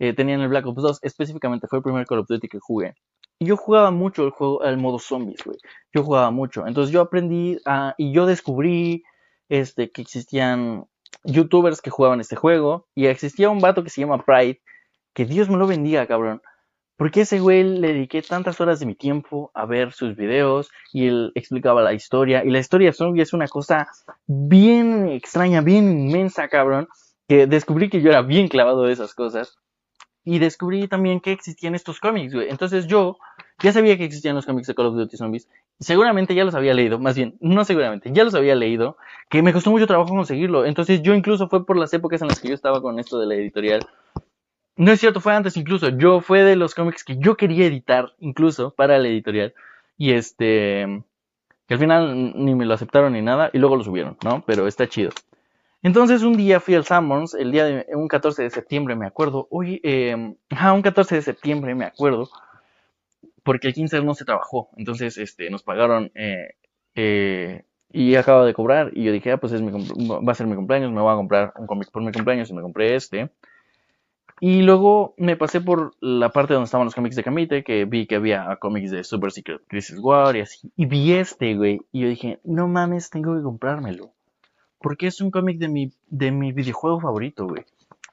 Eh, tenían el Black Ops 2, específicamente fue el primer Call of Duty que jugué. Y yo jugaba mucho el juego, el modo zombies, güey. Yo jugaba mucho. Entonces yo aprendí y yo descubrí este, que existían youtubers que jugaban este juego. Y existía un vato que se llama Pride, que Dios me lo bendiga, cabrón. Porque ese güey le dediqué tantas horas de mi tiempo a ver sus videos y él explicaba la historia. Y la historia de zombie es una cosa bien extraña, bien inmensa, cabrón. Que descubrí que yo era bien clavado de esas cosas. Y descubrí también que existían estos cómics, güey. Entonces yo ya sabía que existían los cómics de Call of Duty Zombies. Seguramente ya los había leído, más bien, no seguramente, ya los había leído. Que me costó mucho trabajo conseguirlo. Entonces yo incluso fue por las épocas en las que yo estaba con esto de la editorial no es cierto, fue antes incluso. Yo fue de los cómics que yo quería editar, incluso, para la editorial. Y este. Que al final ni me lo aceptaron ni nada. Y luego lo subieron, ¿no? Pero está chido. Entonces un día fui al Sammons, el día de un 14 de septiembre, me acuerdo. Oye, eh, ah, un 14 de septiembre, me acuerdo. Porque el 15 no se trabajó. Entonces, este, nos pagaron. Eh, eh, y acabo de cobrar. Y yo dije, ah, pues es mi, va a ser mi cumpleaños, me voy a comprar un cómic por mi cumpleaños. Y me compré este. Y luego me pasé por la parte donde estaban los cómics de Kamite, que vi que había cómics de Super Secret Crisis War y así. Y vi este, güey. Y yo dije, no mames, tengo que comprármelo. Porque es un cómic de mi, de mi videojuego favorito, güey.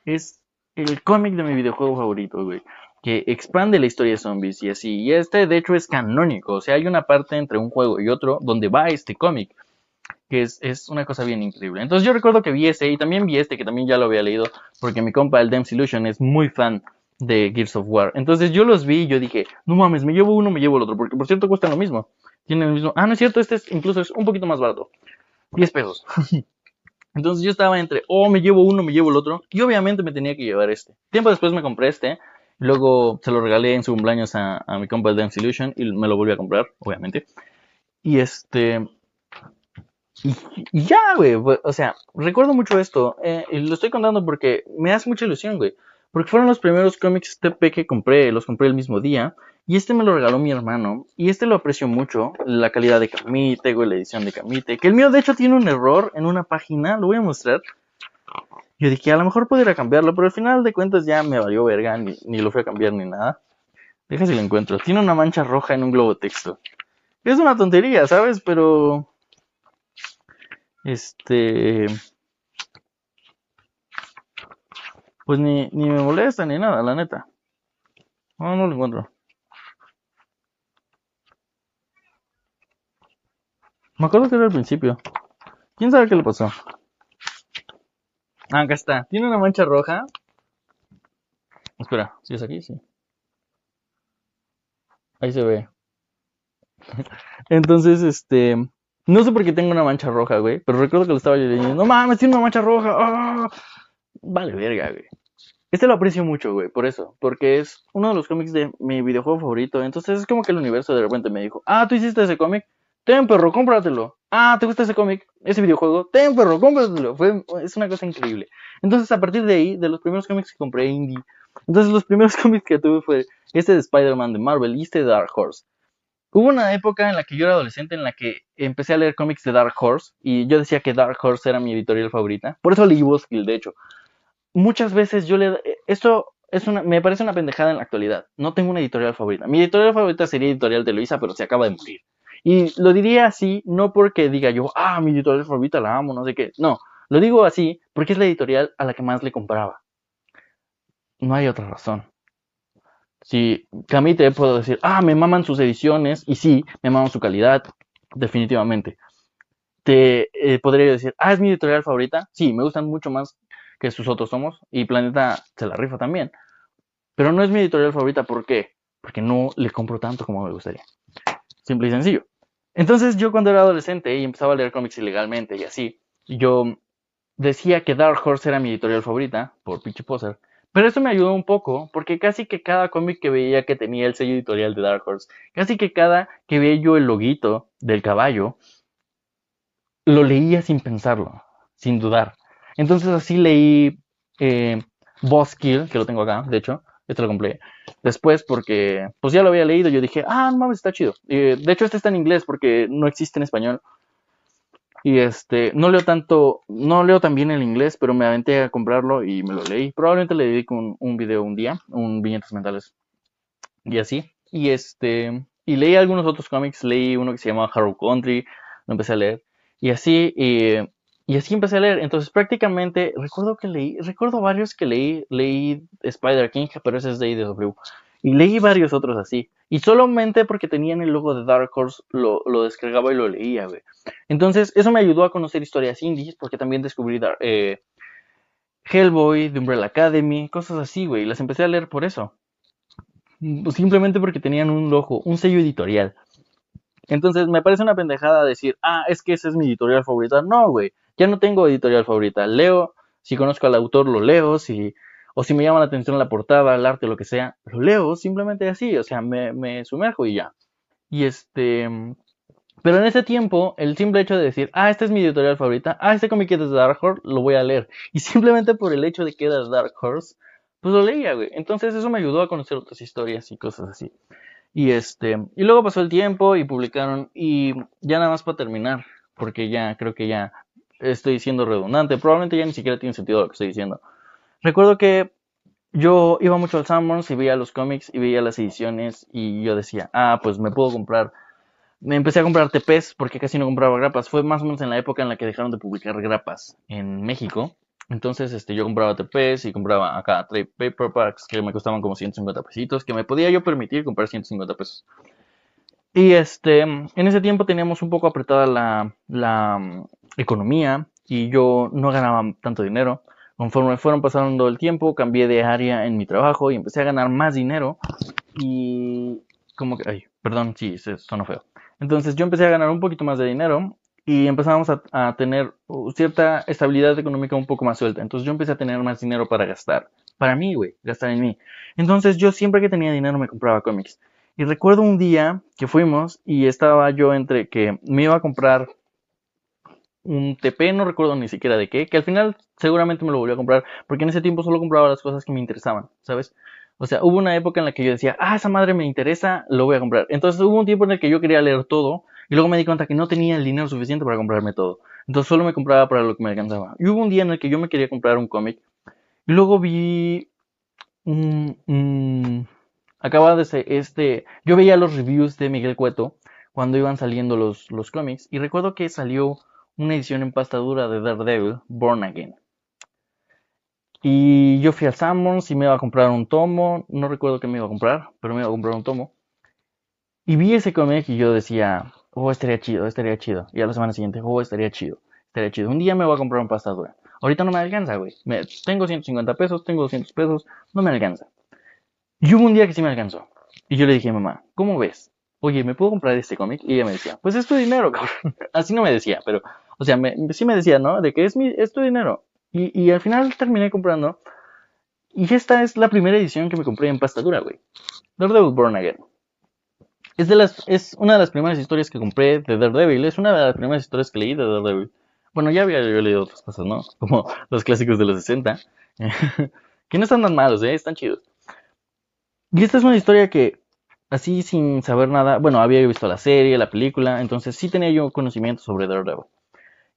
Es el cómic de mi videojuego favorito, güey. Que expande la historia de zombies y así. Y este, de hecho, es canónico. O sea, hay una parte entre un juego y otro donde va este cómic que es, una cosa bien increíble. Entonces yo recuerdo que vi ese y también vi este, que también ya lo había leído, porque mi compa, el Dempsey Illusion, es muy fan de Gears of War. Entonces yo los vi y yo dije, no mames, me llevo uno, me llevo el otro, porque por cierto cuestan lo mismo. Tienen el mismo... Ah, no es cierto, este es, incluso es un poquito más barato. 10 pesos. Entonces yo estaba entre, oh, me llevo uno, me llevo el otro. Y obviamente me tenía que llevar este. Tiempo después me compré este. Luego se lo regalé en su cumpleaños a, a mi compa el Dempsey Illusion y me lo volví a comprar, obviamente. Y este, y, ya, güey, o sea, recuerdo mucho esto, eh, y lo estoy contando porque me hace mucha ilusión, güey, porque fueron los primeros cómics TP que compré, los compré el mismo día, y este me lo regaló mi hermano, y este lo aprecio mucho, la calidad de Camite, güey, la edición de Camite, que el mío de hecho tiene un error en una página, lo voy a mostrar. Yo dije, a lo mejor podría cambiarlo, pero al final de cuentas ya me valió verga, ni, ni lo fui a cambiar ni nada. Deja si lo encuentro. Tiene una mancha roja en un globo texto. Es una tontería, ¿sabes? Pero este. Pues ni, ni me molesta ni nada, la neta. No, no lo encuentro. Me acuerdo que era al principio. ¿Quién sabe qué le pasó? Ah, acá está. Tiene una mancha roja. Espera, ¿si es aquí? Sí. Ahí se ve. Entonces, este. No sé por qué tengo una mancha roja, güey. Pero recuerdo que lo estaba leyendo. No mames, tiene una mancha roja. ¡Ah! Vale, verga, güey. Este lo aprecio mucho, güey, por eso, porque es uno de los cómics de mi videojuego favorito. Entonces es como que el universo de repente me dijo, ah, tú hiciste ese cómic, ten perro, cómpratelo. Ah, ¿te gusta ese cómic, ese videojuego? Ten perro, cómpratelo. Fue, es una cosa increíble. Entonces a partir de ahí, de los primeros cómics que compré indie, entonces los primeros cómics que tuve fue este de Spider-Man de Marvel y este de Dark Horse. Hubo una época en la que yo era adolescente en la que empecé a leer cómics de Dark Horse y yo decía que Dark Horse era mi editorial favorita. Por eso leí Buzzkill, de hecho muchas veces yo le... Esto es una, me parece una pendejada en la actualidad. No tengo una editorial favorita. Mi editorial favorita sería editorial de Luisa, pero se acaba de morir. Y lo diría así, no porque diga yo, ah, mi editorial favorita la amo, no sé qué. No, lo digo así porque es la editorial a la que más le compraba. No hay otra razón. Si Camite puedo decir, ah, me maman sus ediciones, y sí, me maman su calidad, definitivamente. Te eh, podría decir, ah, es mi editorial favorita. Sí, me gustan mucho más que sus otros somos, y Planeta se la rifa también. Pero no es mi editorial favorita, ¿por qué? Porque no le compro tanto como me gustaría. Simple y sencillo. Entonces yo cuando era adolescente y empezaba a leer cómics ilegalmente y así, yo decía que Dark Horse era mi editorial favorita, por pinche poser. Pero eso me ayudó un poco, porque casi que cada cómic que veía que tenía el sello editorial de Dark Horse, casi que cada que veía yo el loguito del caballo, lo leía sin pensarlo, sin dudar. Entonces así leí eh, Boss Kill, que lo tengo acá, de hecho, este lo compré después porque pues ya lo había leído, yo dije, ah, no mames, está chido. de hecho este está en inglés porque no existe en español. Y este, no leo tanto, no leo tan bien el inglés, pero me aventé a comprarlo y me lo leí. Probablemente le dedico un, un video un día, un viñetas mentales y así. Y este, y leí algunos otros cómics, leí uno que se llama Harrow Country, lo empecé a leer. Y así, y y así empecé a leer. Entonces prácticamente, recuerdo que leí, recuerdo varios que leí, leí Spider King, pero ese es de IDW. Y leí varios otros así. Y solamente porque tenían el logo de Dark Horse lo, lo descargaba y lo leía, güey. Entonces eso me ayudó a conocer historias indies, porque también descubrí eh, Hellboy, The Umbrella Academy, cosas así, güey. Las empecé a leer por eso. Simplemente porque tenían un logo, un sello editorial. Entonces me parece una pendejada decir, ah, es que ese es mi editorial favorita. No, güey. Ya no tengo editorial favorita. Leo, si conozco al autor, lo leo. Si, o si me llama la atención la portada, el arte, lo que sea, lo leo simplemente así. O sea, me, sumerjo y ya. Y este. Pero en ese tiempo, el simple hecho de decir, ah, esta es mi editorial favorita, ah, este cómic es de Dark Horse, lo voy a leer. Y simplemente por el hecho de que era Dark Horse, pues lo leía, güey. Entonces eso me ayudó a conocer otras historias y cosas así. Y este, y luego pasó el tiempo y publicaron, y ya nada más para terminar, porque ya creo que ya estoy siendo redundante, probablemente ya ni siquiera tiene sentido lo que estoy diciendo. Recuerdo que yo iba mucho al Summers y veía los cómics y veía las ediciones y yo decía, ah, pues me puedo comprar. Me empecé a comprar TPs porque casi no compraba grapas. Fue más o menos en la época en la que dejaron de publicar grapas en México. Entonces, este, yo compraba TPs y compraba acá trade paperbacks que me costaban como 150 pesitos, que me podía yo permitir comprar 150 pesos. Y este, en ese tiempo teníamos un poco apretada la, la, economía y yo no ganaba tanto dinero. Conforme fueron pasando el tiempo, cambié de área en mi trabajo y empecé a ganar más dinero. Y como que, ay, perdón, sí, eso sonó feo. Entonces yo empecé a ganar un poquito más de dinero y empezamos a, a, tener cierta estabilidad económica un poco más suelta. Entonces yo empecé a tener más dinero para gastar. Para mí, güey, gastar en mí. Entonces yo siempre que tenía dinero me compraba cómics. Y recuerdo un día que fuimos y estaba yo entre que me iba a comprar un TP, no recuerdo ni siquiera de qué, que al final seguramente me lo volví a comprar, porque en ese tiempo solo compraba las cosas que me interesaban, ¿sabes? O sea, hubo una época en la que yo decía, ah, esa madre me interesa, lo voy a comprar. Entonces hubo un tiempo en el que yo quería leer todo, y luego me di cuenta que no tenía el dinero suficiente para comprarme todo. Entonces solo me compraba para lo que me alcanzaba. Y hubo un día en el que yo me quería comprar un cómic, y luego vi acaba de ser este... Yo veía los reviews de Miguel Cueto cuando iban saliendo los, los cómics, y recuerdo que salió una edición en pasta dura de Daredevil, Born Again. Y yo fui al Sammons y me iba a comprar un tomo, no recuerdo qué me iba a comprar, pero me iba a comprar un tomo. Y vi ese cómic y yo decía, oh, estaría chido, estaría chido. Y a la semana siguiente, oh, estaría chido, estaría chido. Un día me voy a comprar un pasta dura. Ahorita no me alcanza, güey. tengo 150 pesos, tengo 200 pesos, no me alcanza. Y hubo un día que sí me alcanzó. Y yo le dije a mamá, ¿cómo ves? Oye, ¿me puedo comprar este cómic? Y ella me decía, pues es tu dinero, cabrón. Así no me decía, pero o sea, me, sí me decía, ¿no? De que es, mi, es tu dinero. Y, al final terminé comprando. Y esta es la primera edición que me compré en pasta dura, güey. Daredevil Born Again. Es, de las, es una de las primeras historias que compré de Daredevil. Es una de las primeras historias que leí de Daredevil. Bueno, ya había leído otras cosas, ¿no? Como los clásicos de los 60. que no están tan malos, ¿eh? Están chidos. Y esta es una historia que, así sin saber nada, bueno, había visto la serie, la película, entonces sí tenía yo conocimiento sobre Daredevil.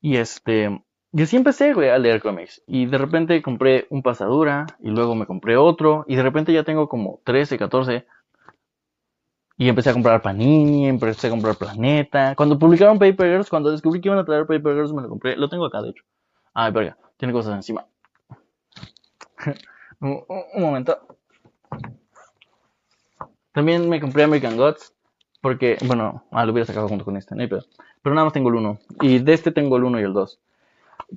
Y este, y así empecé, güey, a leer cómics. Y de repente compré un pasadura, y luego me compré otro, y de repente ya tengo como 13, 14. Y empecé a comprar Panini, empecé a comprar Planeta. Cuando publicaron Paper Girls, cuando descubrí que iban a traer Paper Girls, me lo compré. Lo tengo acá, de hecho. Ay, verga, tiene cosas encima. un, momento. También me compré American Gods. Porque, bueno, ah, lo hubiera sacado junto con este, no pero, pero nada más tengo el 1. Y de este tengo el 1 y el 2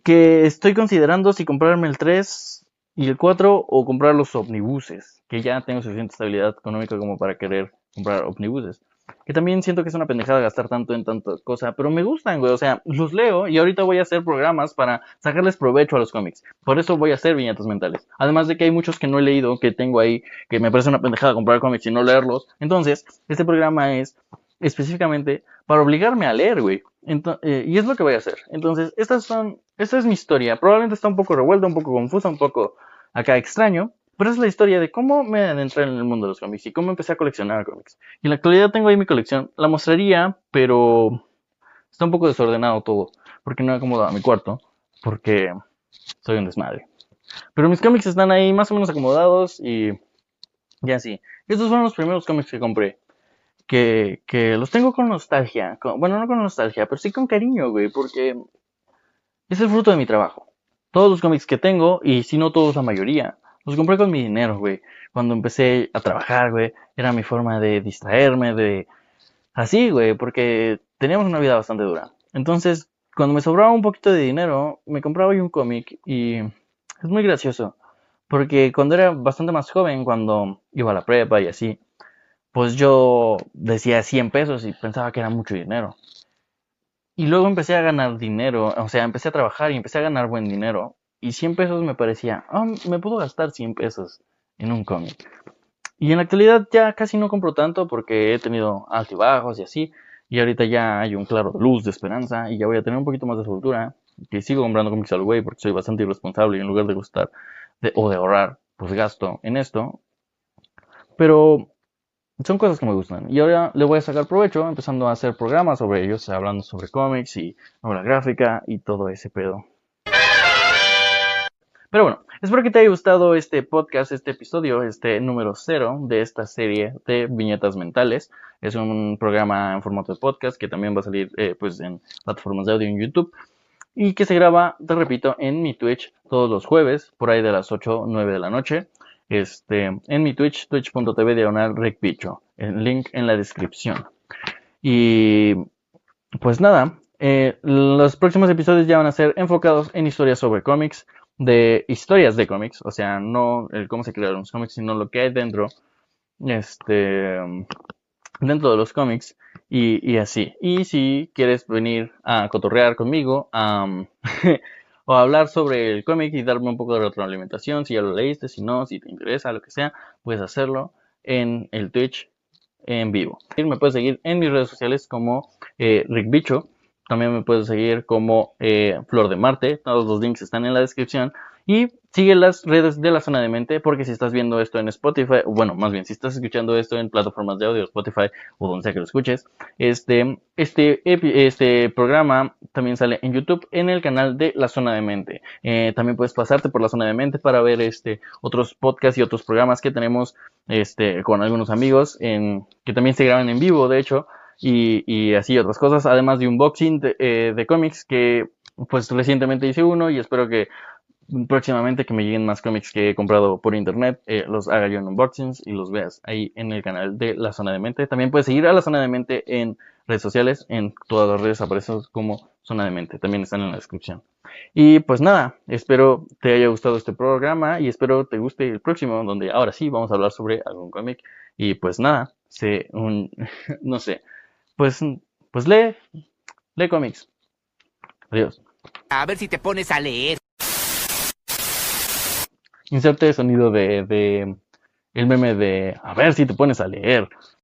que estoy considerando si comprarme el 3 y el 4 o comprar los omnibuses, que ya tengo suficiente estabilidad económica como para querer comprar omnibuses. Que también siento que es una pendejada gastar tanto en tanta cosa, pero me gustan, güey. O sea, los leo y ahorita voy a hacer programas para sacarles provecho a los cómics. Por eso voy a hacer viñetas mentales. Además de que hay muchos que no he leído, que tengo ahí, que me parece una pendejada comprar cómics y no leerlos. Entonces, este programa es específicamente para obligarme a leer, güey. Eh, y es lo que voy a hacer. Entonces, estas son, esta es mi historia. Probablemente está un poco revuelta, un poco confusa, un poco acá extraño. Pero es la historia de cómo me adentré en el mundo de los cómics y cómo empecé a coleccionar cómics. Y en la actualidad tengo ahí mi colección. La mostraría, pero está un poco desordenado todo. Porque no he acomodado mi cuarto. Porque soy un desmadre. Pero mis cómics están ahí más o menos acomodados y, ya así. Estos fueron los primeros cómics que compré que, que los tengo con nostalgia. bueno, no con nostalgia, pero sí con cariño, güey, porque es el fruto de mi trabajo. Todos los cómics que tengo, y si no todos, la mayoría, los compré con mi dinero, güey. Cuando empecé a trabajar, güey, era mi forma de distraerme, de... Así, güey, porque teníamos una vida bastante dura. Entonces, cuando me sobraba un poquito de dinero, me compraba un cómic y es muy gracioso. Porque cuando era bastante más joven, cuando iba a la prepa y así, pues yo decía 100 pesos y pensaba que era mucho dinero. Y luego empecé a ganar dinero, o sea, empecé a trabajar y empecé a ganar buen dinero. Y 100 pesos me parecía, oh, me puedo gastar 100 pesos en un cómic. Y en la actualidad ya casi no compro tanto porque he tenido altibajos y así. Y ahorita ya hay un claro luz de esperanza y ya voy a tener un poquito más de soltura. Que sigo comprando cómics al güey porque soy bastante irresponsable y en lugar de gustar o de ahorrar, pues gasto en esto. Pero son cosas que me gustan. Y ahora le voy a sacar provecho empezando a hacer programas sobre ellos, hablando sobre cómics y novela gráfica y todo ese pedo. Pero bueno, espero que te haya gustado este podcast, este episodio, este número cero de esta serie de viñetas mentales. Es un programa en formato de podcast que también va a salir eh, pues en plataformas de audio en YouTube y que se graba, te repito, en mi Twitch todos los jueves, por ahí de las 8 o 9 de la noche este, en mi Twitch, twitch.tv diagonal recbicho. El link en la descripción. Y pues nada, eh, los próximos episodios ya van a ser enfocados en historias sobre cómics, de historias de cómics, o sea, no el cómo se crearon los cómics, sino lo que hay dentro, este, dentro de los cómics y, así. Y si quieres venir a cotorrear conmigo, um, o hablar sobre el cómic y darme un poco de retroalimentación, si ya lo leíste, si no, si te interesa, lo que sea, puedes hacerlo en el Twitch en vivo. Me puedes seguir en mis redes sociales como eh, Rick Bicho, también me puedes seguir como eh, Flor de Marte, todos los links están en la descripción. Y sigue las redes de la zona de mente, porque si estás viendo esto en Spotify, bueno, más bien, si estás escuchando esto en plataformas de audio, Spotify o donde sea que lo escuches, este, este, este programa también sale en YouTube en el canal de la zona de mente. Eh, también puedes pasarte por la zona de mente para ver este, otros podcasts y otros programas que tenemos este, con algunos amigos en, que también se graban en vivo, de hecho. Y, y así otras cosas, además de unboxing de, eh, de cómics que pues recientemente hice uno y espero que próximamente que me lleguen más cómics que he comprado por internet, eh, los haga yo en unboxings y los veas ahí en el canal de La Zona de Mente. También puedes seguir a La Zona de Mente en redes sociales, en todas las redes aparece como Zona de Mente, también están en la descripción. Y pues nada, espero te haya gustado este programa y espero te guste el próximo, donde ahora sí vamos a hablar sobre algún cómic. Y pues nada, sé un, no sé, pues, pues lee, lee cómics. Adiós. A ver si te pones a leer. inserte sonido de, de el meme de a ver si te pones a leer.